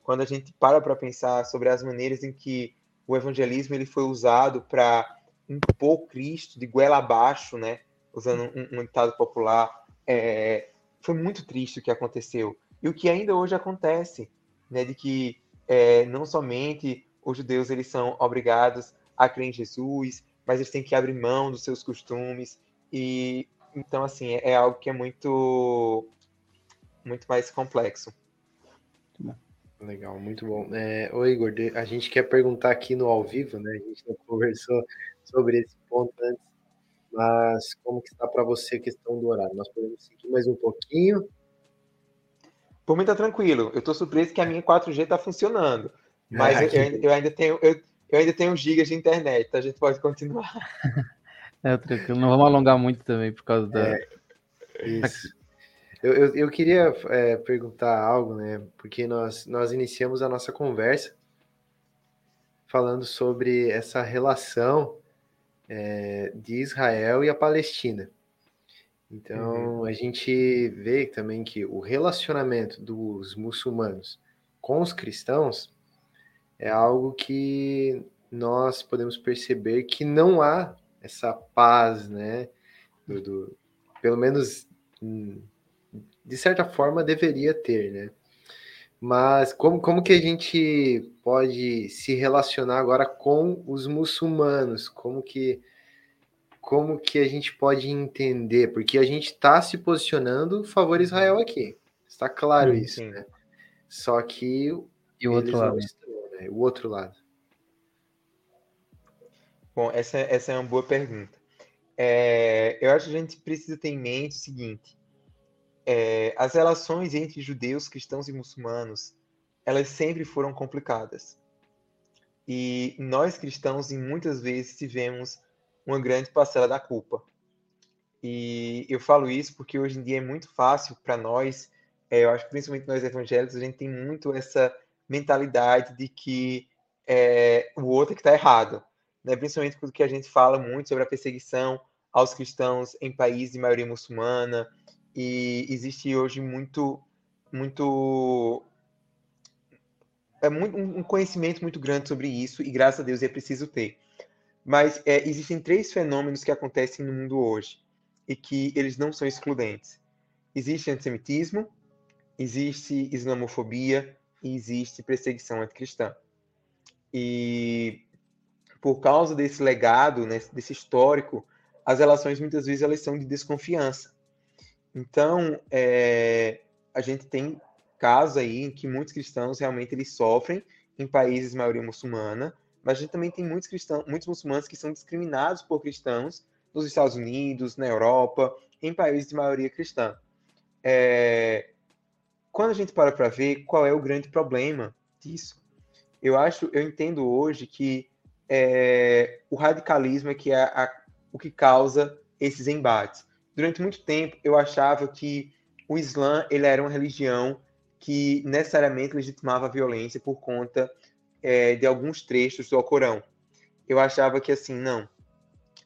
quando a gente para para pensar sobre as maneiras em que o evangelismo ele foi usado para impor Cristo de goela abaixo, né? Usando um, um ditado popular, é, foi muito triste o que aconteceu e o que ainda hoje acontece, né? De que é, não somente os judeus eles são obrigados a crer em Jesus, mas eles têm que abrir mão dos seus costumes e então assim é, é algo que é muito muito mais complexo. Legal, muito bom. É, ô Igor, a gente quer perguntar aqui no ao vivo, né? A gente não conversou sobre esse ponto antes, mas como que está para você a questão do horário? Nós podemos seguir mais um pouquinho? Por mim tá tranquilo. Eu estou surpreso que a minha 4G está funcionando, mas ah, eu, eu, eu, ainda tenho eu, eu, ainda tenho gigas de internet, então a gente pode continuar. É, tranquilo. Não vamos alongar muito também por causa da. É, isso. Eu, eu, eu queria é, perguntar algo, né? Porque nós, nós iniciamos a nossa conversa falando sobre essa relação é, de Israel e a Palestina. Então, uhum. a gente vê também que o relacionamento dos muçulmanos com os cristãos é algo que nós podemos perceber que não há essa paz, né? Do, do pelo menos hum, de certa forma deveria ter, né? Mas como, como que a gente pode se relacionar agora com os muçulmanos? Como que como que a gente pode entender? Porque a gente está se posicionando favor Israel aqui. Está claro sim, isso, sim. né? Só que e o outro lado, estão, né? o outro lado. Bom, essa, essa é uma boa pergunta. É, eu acho que a gente precisa ter em mente o seguinte: é, as relações entre judeus, cristãos e muçulmanos, elas sempre foram complicadas. E nós cristãos, muitas vezes, tivemos uma grande parcela da culpa. E eu falo isso porque hoje em dia é muito fácil para nós, é, eu acho que principalmente nós evangélicos, a gente tem muito essa mentalidade de que é, o outro é que está errado. Né? Principalmente porque a gente fala muito sobre a perseguição aos cristãos em países de maioria muçulmana, e existe hoje muito muito é muito, um conhecimento muito grande sobre isso e graças a Deus é preciso ter. Mas é, existem três fenômenos que acontecem no mundo hoje e que eles não são excludentes. Existe antissemitismo, existe islamofobia existe perseguição anticristã. E por causa desse legado, né, desse histórico, as relações muitas vezes elas são de desconfiança. Então, é, a gente tem casos aí em que muitos cristãos realmente eles sofrem em países de maioria muçulmana, mas a gente também tem muitos cristãos, muitos muçulmanos que são discriminados por cristãos nos Estados Unidos, na Europa, em países de maioria cristã. É, quando a gente para para ver qual é o grande problema disso, eu acho, eu entendo hoje que é, o radicalismo é que é a, o que causa esses embates. Durante muito tempo, eu achava que o Islã ele era uma religião que necessariamente legitimava a violência por conta é, de alguns trechos do Alcorão. Eu achava que assim, não.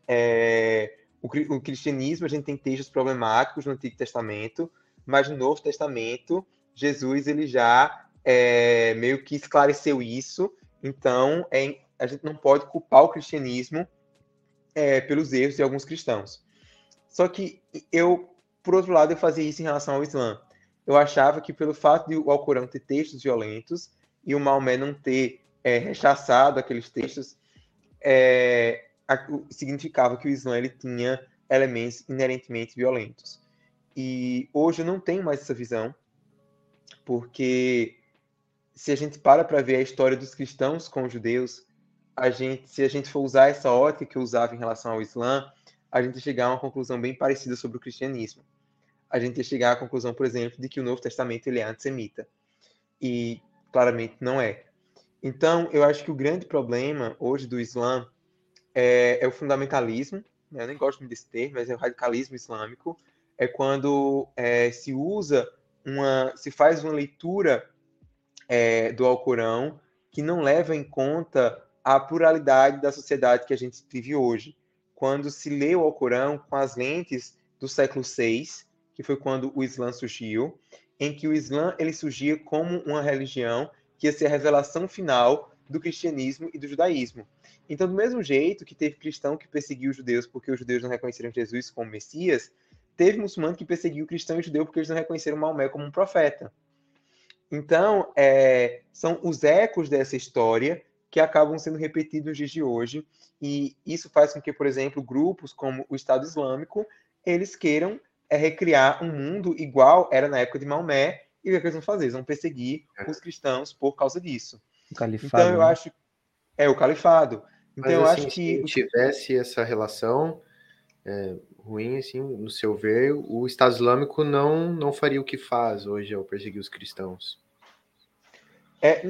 É, o, o, cristianismo, a gente tem textos problemáticos no Antigo Testamento, mas no Novo Testamento, Jesus ele já é, meio que esclareceu isso. Então, é, a gente não pode culpar o cristianismo é, pelos erros de alguns cristãos. Só que eu, por outro lado, eu fazia isso em relação ao Islã. Eu achava que pelo fato de o Alcorão ter textos violentos e o Maomé não ter é, rechaçado aqueles textos, é, a, significava que o Islã ele tinha elementos inerentemente violentos. E hoje eu não tenho mais essa visão, porque se a gente para para ver a história dos cristãos com os judeus, a gente, se a gente for usar essa ótica que eu usava em relação ao Islã, a gente chegar a uma conclusão bem parecida sobre o cristianismo. A gente ia chegar à conclusão, por exemplo, de que o Novo Testamento ele é antissemita. E claramente não é. Então, eu acho que o grande problema hoje do Islã é, é o fundamentalismo. Né? Eu nem gosto desse termo, mas é o radicalismo islâmico. É quando é, se usa uma, se faz uma leitura é, do Alcorão que não leva em conta a pluralidade da sociedade que a gente vive hoje. Quando se lê o Alcorão com as lentes do século VI, que foi quando o Islã surgiu, em que o Islã ele surgia como uma religião que ia ser a revelação final do cristianismo e do judaísmo. Então, do mesmo jeito que teve cristão que perseguiu os judeus porque os judeus não reconheceram Jesus como Messias, teve muçulmano que perseguiu cristão e judeu porque eles não reconheceram Maomé como um profeta. Então, é, são os ecos dessa história que acabam sendo repetidos nos dias de hoje. E isso faz com que, por exemplo, grupos como o Estado Islâmico, eles queiram é, recriar um mundo igual era na época de Maomé, e o que eles vão fazer? Eles vão perseguir é. os cristãos por causa disso. O califado. Então, eu né? acho... É, o califado. Então, Mas, eu assim, acho que... Se tivesse essa relação é, ruim, assim, no seu ver, o Estado Islâmico não, não faria o que faz hoje ao perseguir os cristãos. É,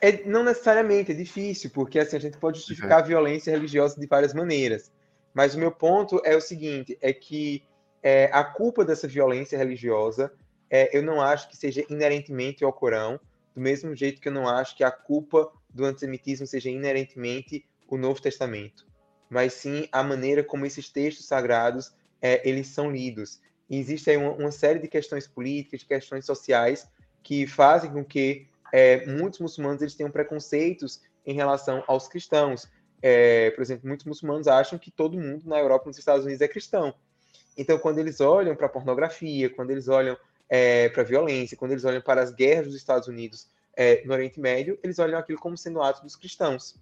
é, não necessariamente, é difícil, porque assim, a gente pode justificar uhum. a violência religiosa de várias maneiras. Mas o meu ponto é o seguinte: é que é, a culpa dessa violência religiosa é, eu não acho que seja inerentemente ao Corão, do mesmo jeito que eu não acho que a culpa do antissemitismo seja inerentemente o Novo Testamento, mas sim a maneira como esses textos sagrados é, eles são lidos. E existe aí uma, uma série de questões políticas, questões sociais que fazem com que é, muitos muçulmanos eles têm preconceitos em relação aos cristãos. É, por exemplo, muitos muçulmanos acham que todo mundo na Europa e nos Estados Unidos é cristão. Então, quando eles olham para a pornografia, quando eles olham é, para a violência, quando eles olham para as guerras dos Estados Unidos é, no Oriente Médio, eles olham aquilo como sendo ato dos cristãos.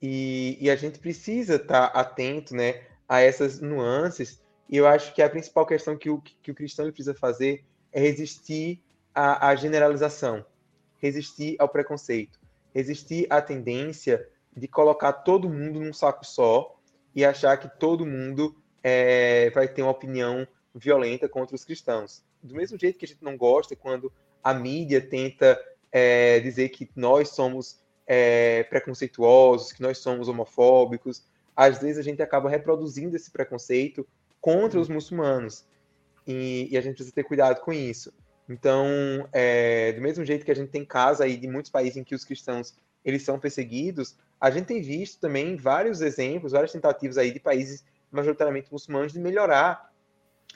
E, e a gente precisa estar tá atento né, a essas nuances. E eu acho que a principal questão que o, que o cristão precisa fazer é resistir à, à generalização, resistir ao preconceito, resistir à tendência de colocar todo mundo num saco só e achar que todo mundo é, vai ter uma opinião violenta contra os cristãos. Do mesmo jeito que a gente não gosta quando a mídia tenta é, dizer que nós somos é, preconceituosos, que nós somos homofóbicos, às vezes a gente acaba reproduzindo esse preconceito contra os muçulmanos. E, e a gente precisa ter cuidado com isso. Então, é, do mesmo jeito que a gente tem casos aí de muitos países em que os cristãos eles são perseguidos, a gente tem visto também vários exemplos, várias tentativas aí de países majoritariamente muçulmanos de melhorar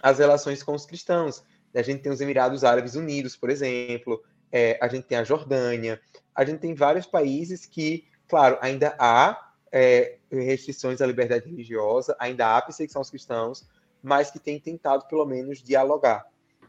as relações com os cristãos. A gente tem os Emirados Árabes Unidos, por exemplo, é, a gente tem a Jordânia, a gente tem vários países que, claro, ainda há é, restrições à liberdade religiosa, ainda há perseguição aos cristãos, mas que têm tentado, pelo menos, dialogar.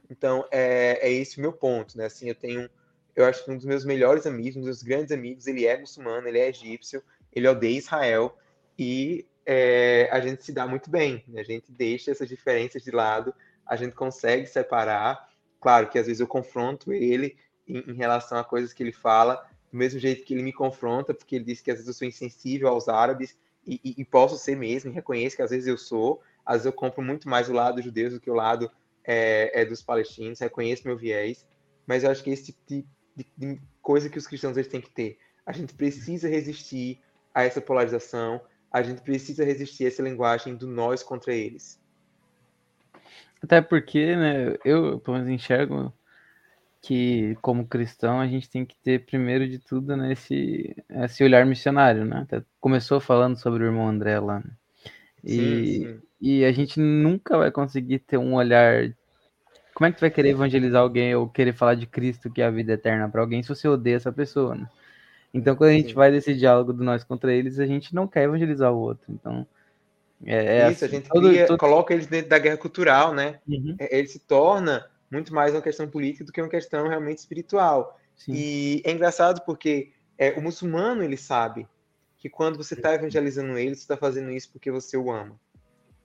Então, é, é esse o meu ponto, né? Assim, eu tenho, eu acho que um dos meus melhores amigos, um dos meus grandes amigos, ele é muçulmano, ele é egípcio, ele odeia Israel e é, a gente se dá muito bem. Né? A gente deixa essas diferenças de lado, a gente consegue separar. Claro que às vezes eu confronto ele em, em relação a coisas que ele fala, do mesmo jeito que ele me confronta, porque ele diz que às vezes eu sou insensível aos árabes, e, e, e posso ser mesmo, reconheço que às vezes eu sou, às vezes eu compro muito mais o lado dos judeus do que o lado é, é dos palestinos, reconheço meu viés, mas eu acho que esse tipo de, de, de coisa que os cristãos eles têm que ter. A gente precisa resistir a essa polarização, a gente precisa resistir a essa linguagem do nós contra eles. Até porque, né, eu, pelo menos, enxergo que, como cristão, a gente tem que ter, primeiro de tudo, né, esse, esse olhar missionário, né? Até começou falando sobre o irmão André lá, né? E, sim, sim. e a gente nunca vai conseguir ter um olhar. Como é que tu vai querer evangelizar alguém ou querer falar de Cristo, que é a vida eterna, para alguém, se você odeia essa pessoa, né? Então, quando a gente sim. vai desse diálogo do nós contra eles, a gente não quer evangelizar o outro. Então, é, é Isso, assim, a gente todo, cria, todo... coloca eles dentro da guerra cultural, né? Uhum. É, ele se torna muito mais uma questão política do que uma questão realmente espiritual. Sim. E é engraçado porque é, o muçulmano ele sabe que quando você está evangelizando ele, você está fazendo isso porque você o ama.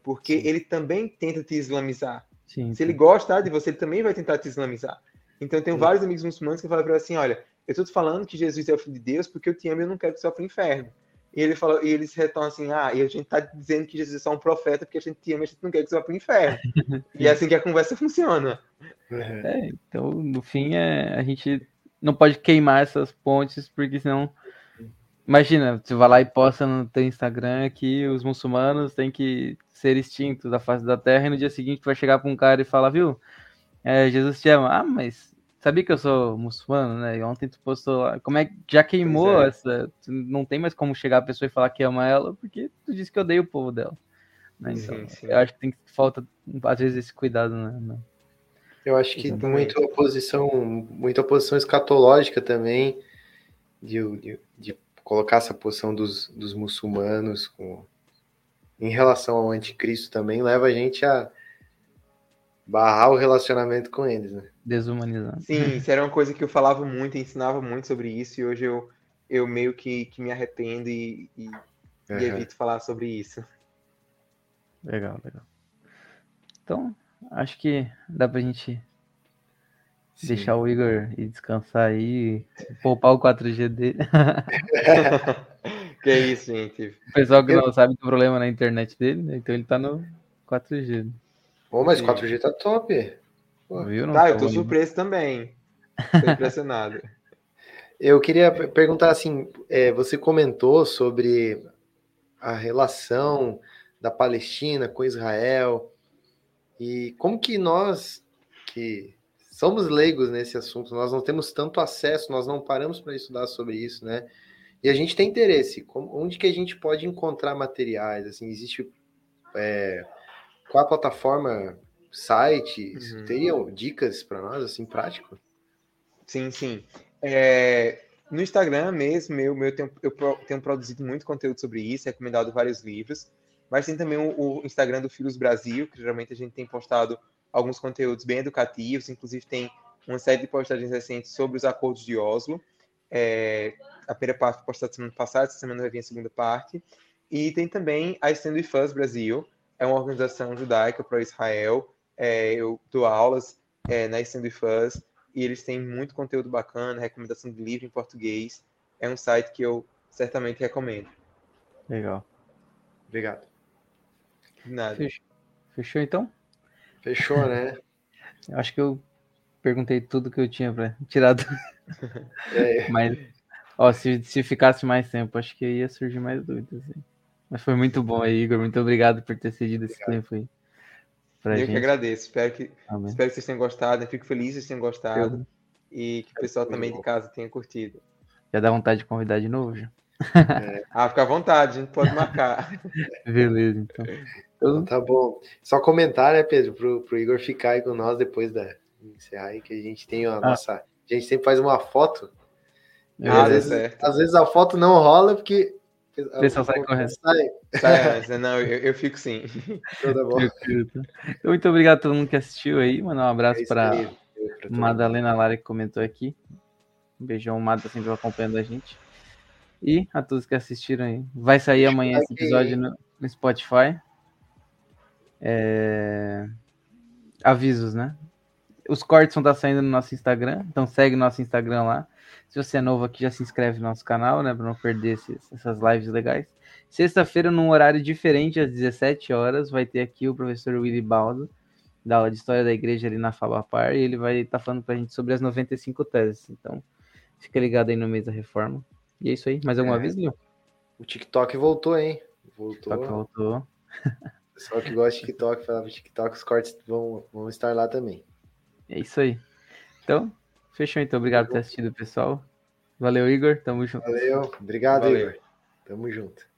Porque Sim. ele também tenta te islamizar. Sim, Se ele gosta de você, ele também vai tentar te islamizar. Então, eu tenho vários amigos muçulmanos que falam para mim assim: olha, eu estou te falando que Jesus é o filho de Deus porque eu te amo e eu não quero que você vá para o inferno. E, ele fala, e eles retornam assim: ah, e a gente está dizendo que Jesus é só um profeta porque a gente te ama e a gente não quer que você vá para o inferno. e é assim que a conversa funciona. É, então, no fim, é, a gente não pode queimar essas pontes porque senão Imagina, você vai lá e posta no teu Instagram que os muçulmanos têm que ser extintos da face da terra e no dia seguinte tu vai chegar para um cara e falar, viu? É, Jesus te ama. Ah, mas sabia que eu sou muçulmano, né? E ontem tu postou lá. Como é que já queimou é. essa. Não tem mais como chegar a pessoa e falar que ama ela, porque tu disse que odeia o povo dela. Né? Então, sim, sim. eu acho que tem falta, às vezes, esse cuidado, né? Eu acho que muita oposição, muita oposição escatológica também, de, de, de colocar essa posição dos, dos muçulmanos com, em relação ao anticristo também leva a gente a barrar o relacionamento com eles, né? Desumanizando. Sim, isso era uma coisa que eu falava muito, ensinava muito sobre isso, e hoje eu, eu meio que, que me arrependo e, e, uhum. e evito falar sobre isso. Legal, legal. Então, acho que dá pra gente Sim. Deixar o Igor ir descansar aí, poupar o 4G dele. que isso, gente. O pessoal que não sabe do problema na internet dele, né? Então ele tá no 4G. Pô, mas 4G tá top. Pô. Viu? Não tá, eu tô indo. surpreso também. Tô impressionado. eu queria perguntar assim, é, você comentou sobre a relação da Palestina com Israel e como que nós que somos leigos nesse assunto, nós não temos tanto acesso, nós não paramos para estudar sobre isso, né? E a gente tem interesse. Onde que a gente pode encontrar materiais? Assim, existe é, qual a plataforma, site? Uhum. Teriam dicas para nós, assim, prático? Sim, sim. É, no Instagram mesmo, eu, eu, tenho, eu tenho produzido muito conteúdo sobre isso, recomendado vários livros, mas tem também o, o Instagram do Filhos Brasil, que geralmente a gente tem postado alguns conteúdos bem educativos, inclusive tem uma série de postagens recentes sobre os acordos de Oslo. É, a primeira parte foi postada semana passada, essa semana vai vir a segunda parte. E tem também a Stand With Us Brasil, é uma organização judaica para Israel. É, eu dou aulas é, na Stand Us e eles têm muito conteúdo bacana, recomendação de livro em português. É um site que eu certamente recomendo. Legal. Obrigado. Nada. Fechou, Fechou então? Fechou, né? Eu acho que eu perguntei tudo que eu tinha para tirar do... é. Mas, ó, se, se ficasse mais tempo, acho que ia surgir mais dúvidas. Assim. Mas foi muito bom aí, Igor. Muito obrigado por ter cedido esse tempo aí. Eu gente. que agradeço. Espero que, espero que vocês tenham gostado. Eu fico feliz que vocês tenham gostado. Eu... E que o pessoal também de casa tenha curtido. Já dá vontade de convidar de novo, já? É. Ah, fica à vontade, a gente pode marcar. Beleza, então. Então tá bom. Só comentar, né, Pedro, pro, pro Igor ficar aí com nós depois da encerrar aí, que a gente tem a ah. nossa. A gente sempre faz uma foto. Ah, às, vezes, é. às vezes a foto não rola porque. O pessoal sai correndo. Sai. sai não, eu, eu, fico sim. Então, tá bom. Então, muito obrigado a todo mundo que assistiu aí. Mandar um abraço é para Madalena Lara que comentou aqui. Um beijão, o Mata sempre acompanhando a gente. E a todos que assistiram aí. Vai sair amanhã esse episódio no, no Spotify. É... Avisos, né? Os cortes vão estar saindo no nosso Instagram, então segue nosso Instagram lá. Se você é novo aqui, já se inscreve no nosso canal, né? Para não perder esses, essas lives legais. Sexta-feira, num horário diferente, às 17 horas, vai ter aqui o professor Willy Baldo, da aula de História da Igreja ali na Falapar, e ele vai estar tá falando para a gente sobre as 95 teses. Então, fica ligado aí no mês da reforma. E é isso aí. Mais alguma é. vez? O TikTok voltou, hein? Voltou. TikTok voltou. Pessoal que gosta de TikTok, falava TikTok, os cortes vão, vão estar lá também. É isso aí. Então, fechou então. Obrigado por ter assistido, pessoal. Valeu, Igor. Tamo junto. Valeu. Obrigado, Valeu. Igor. Tamo junto.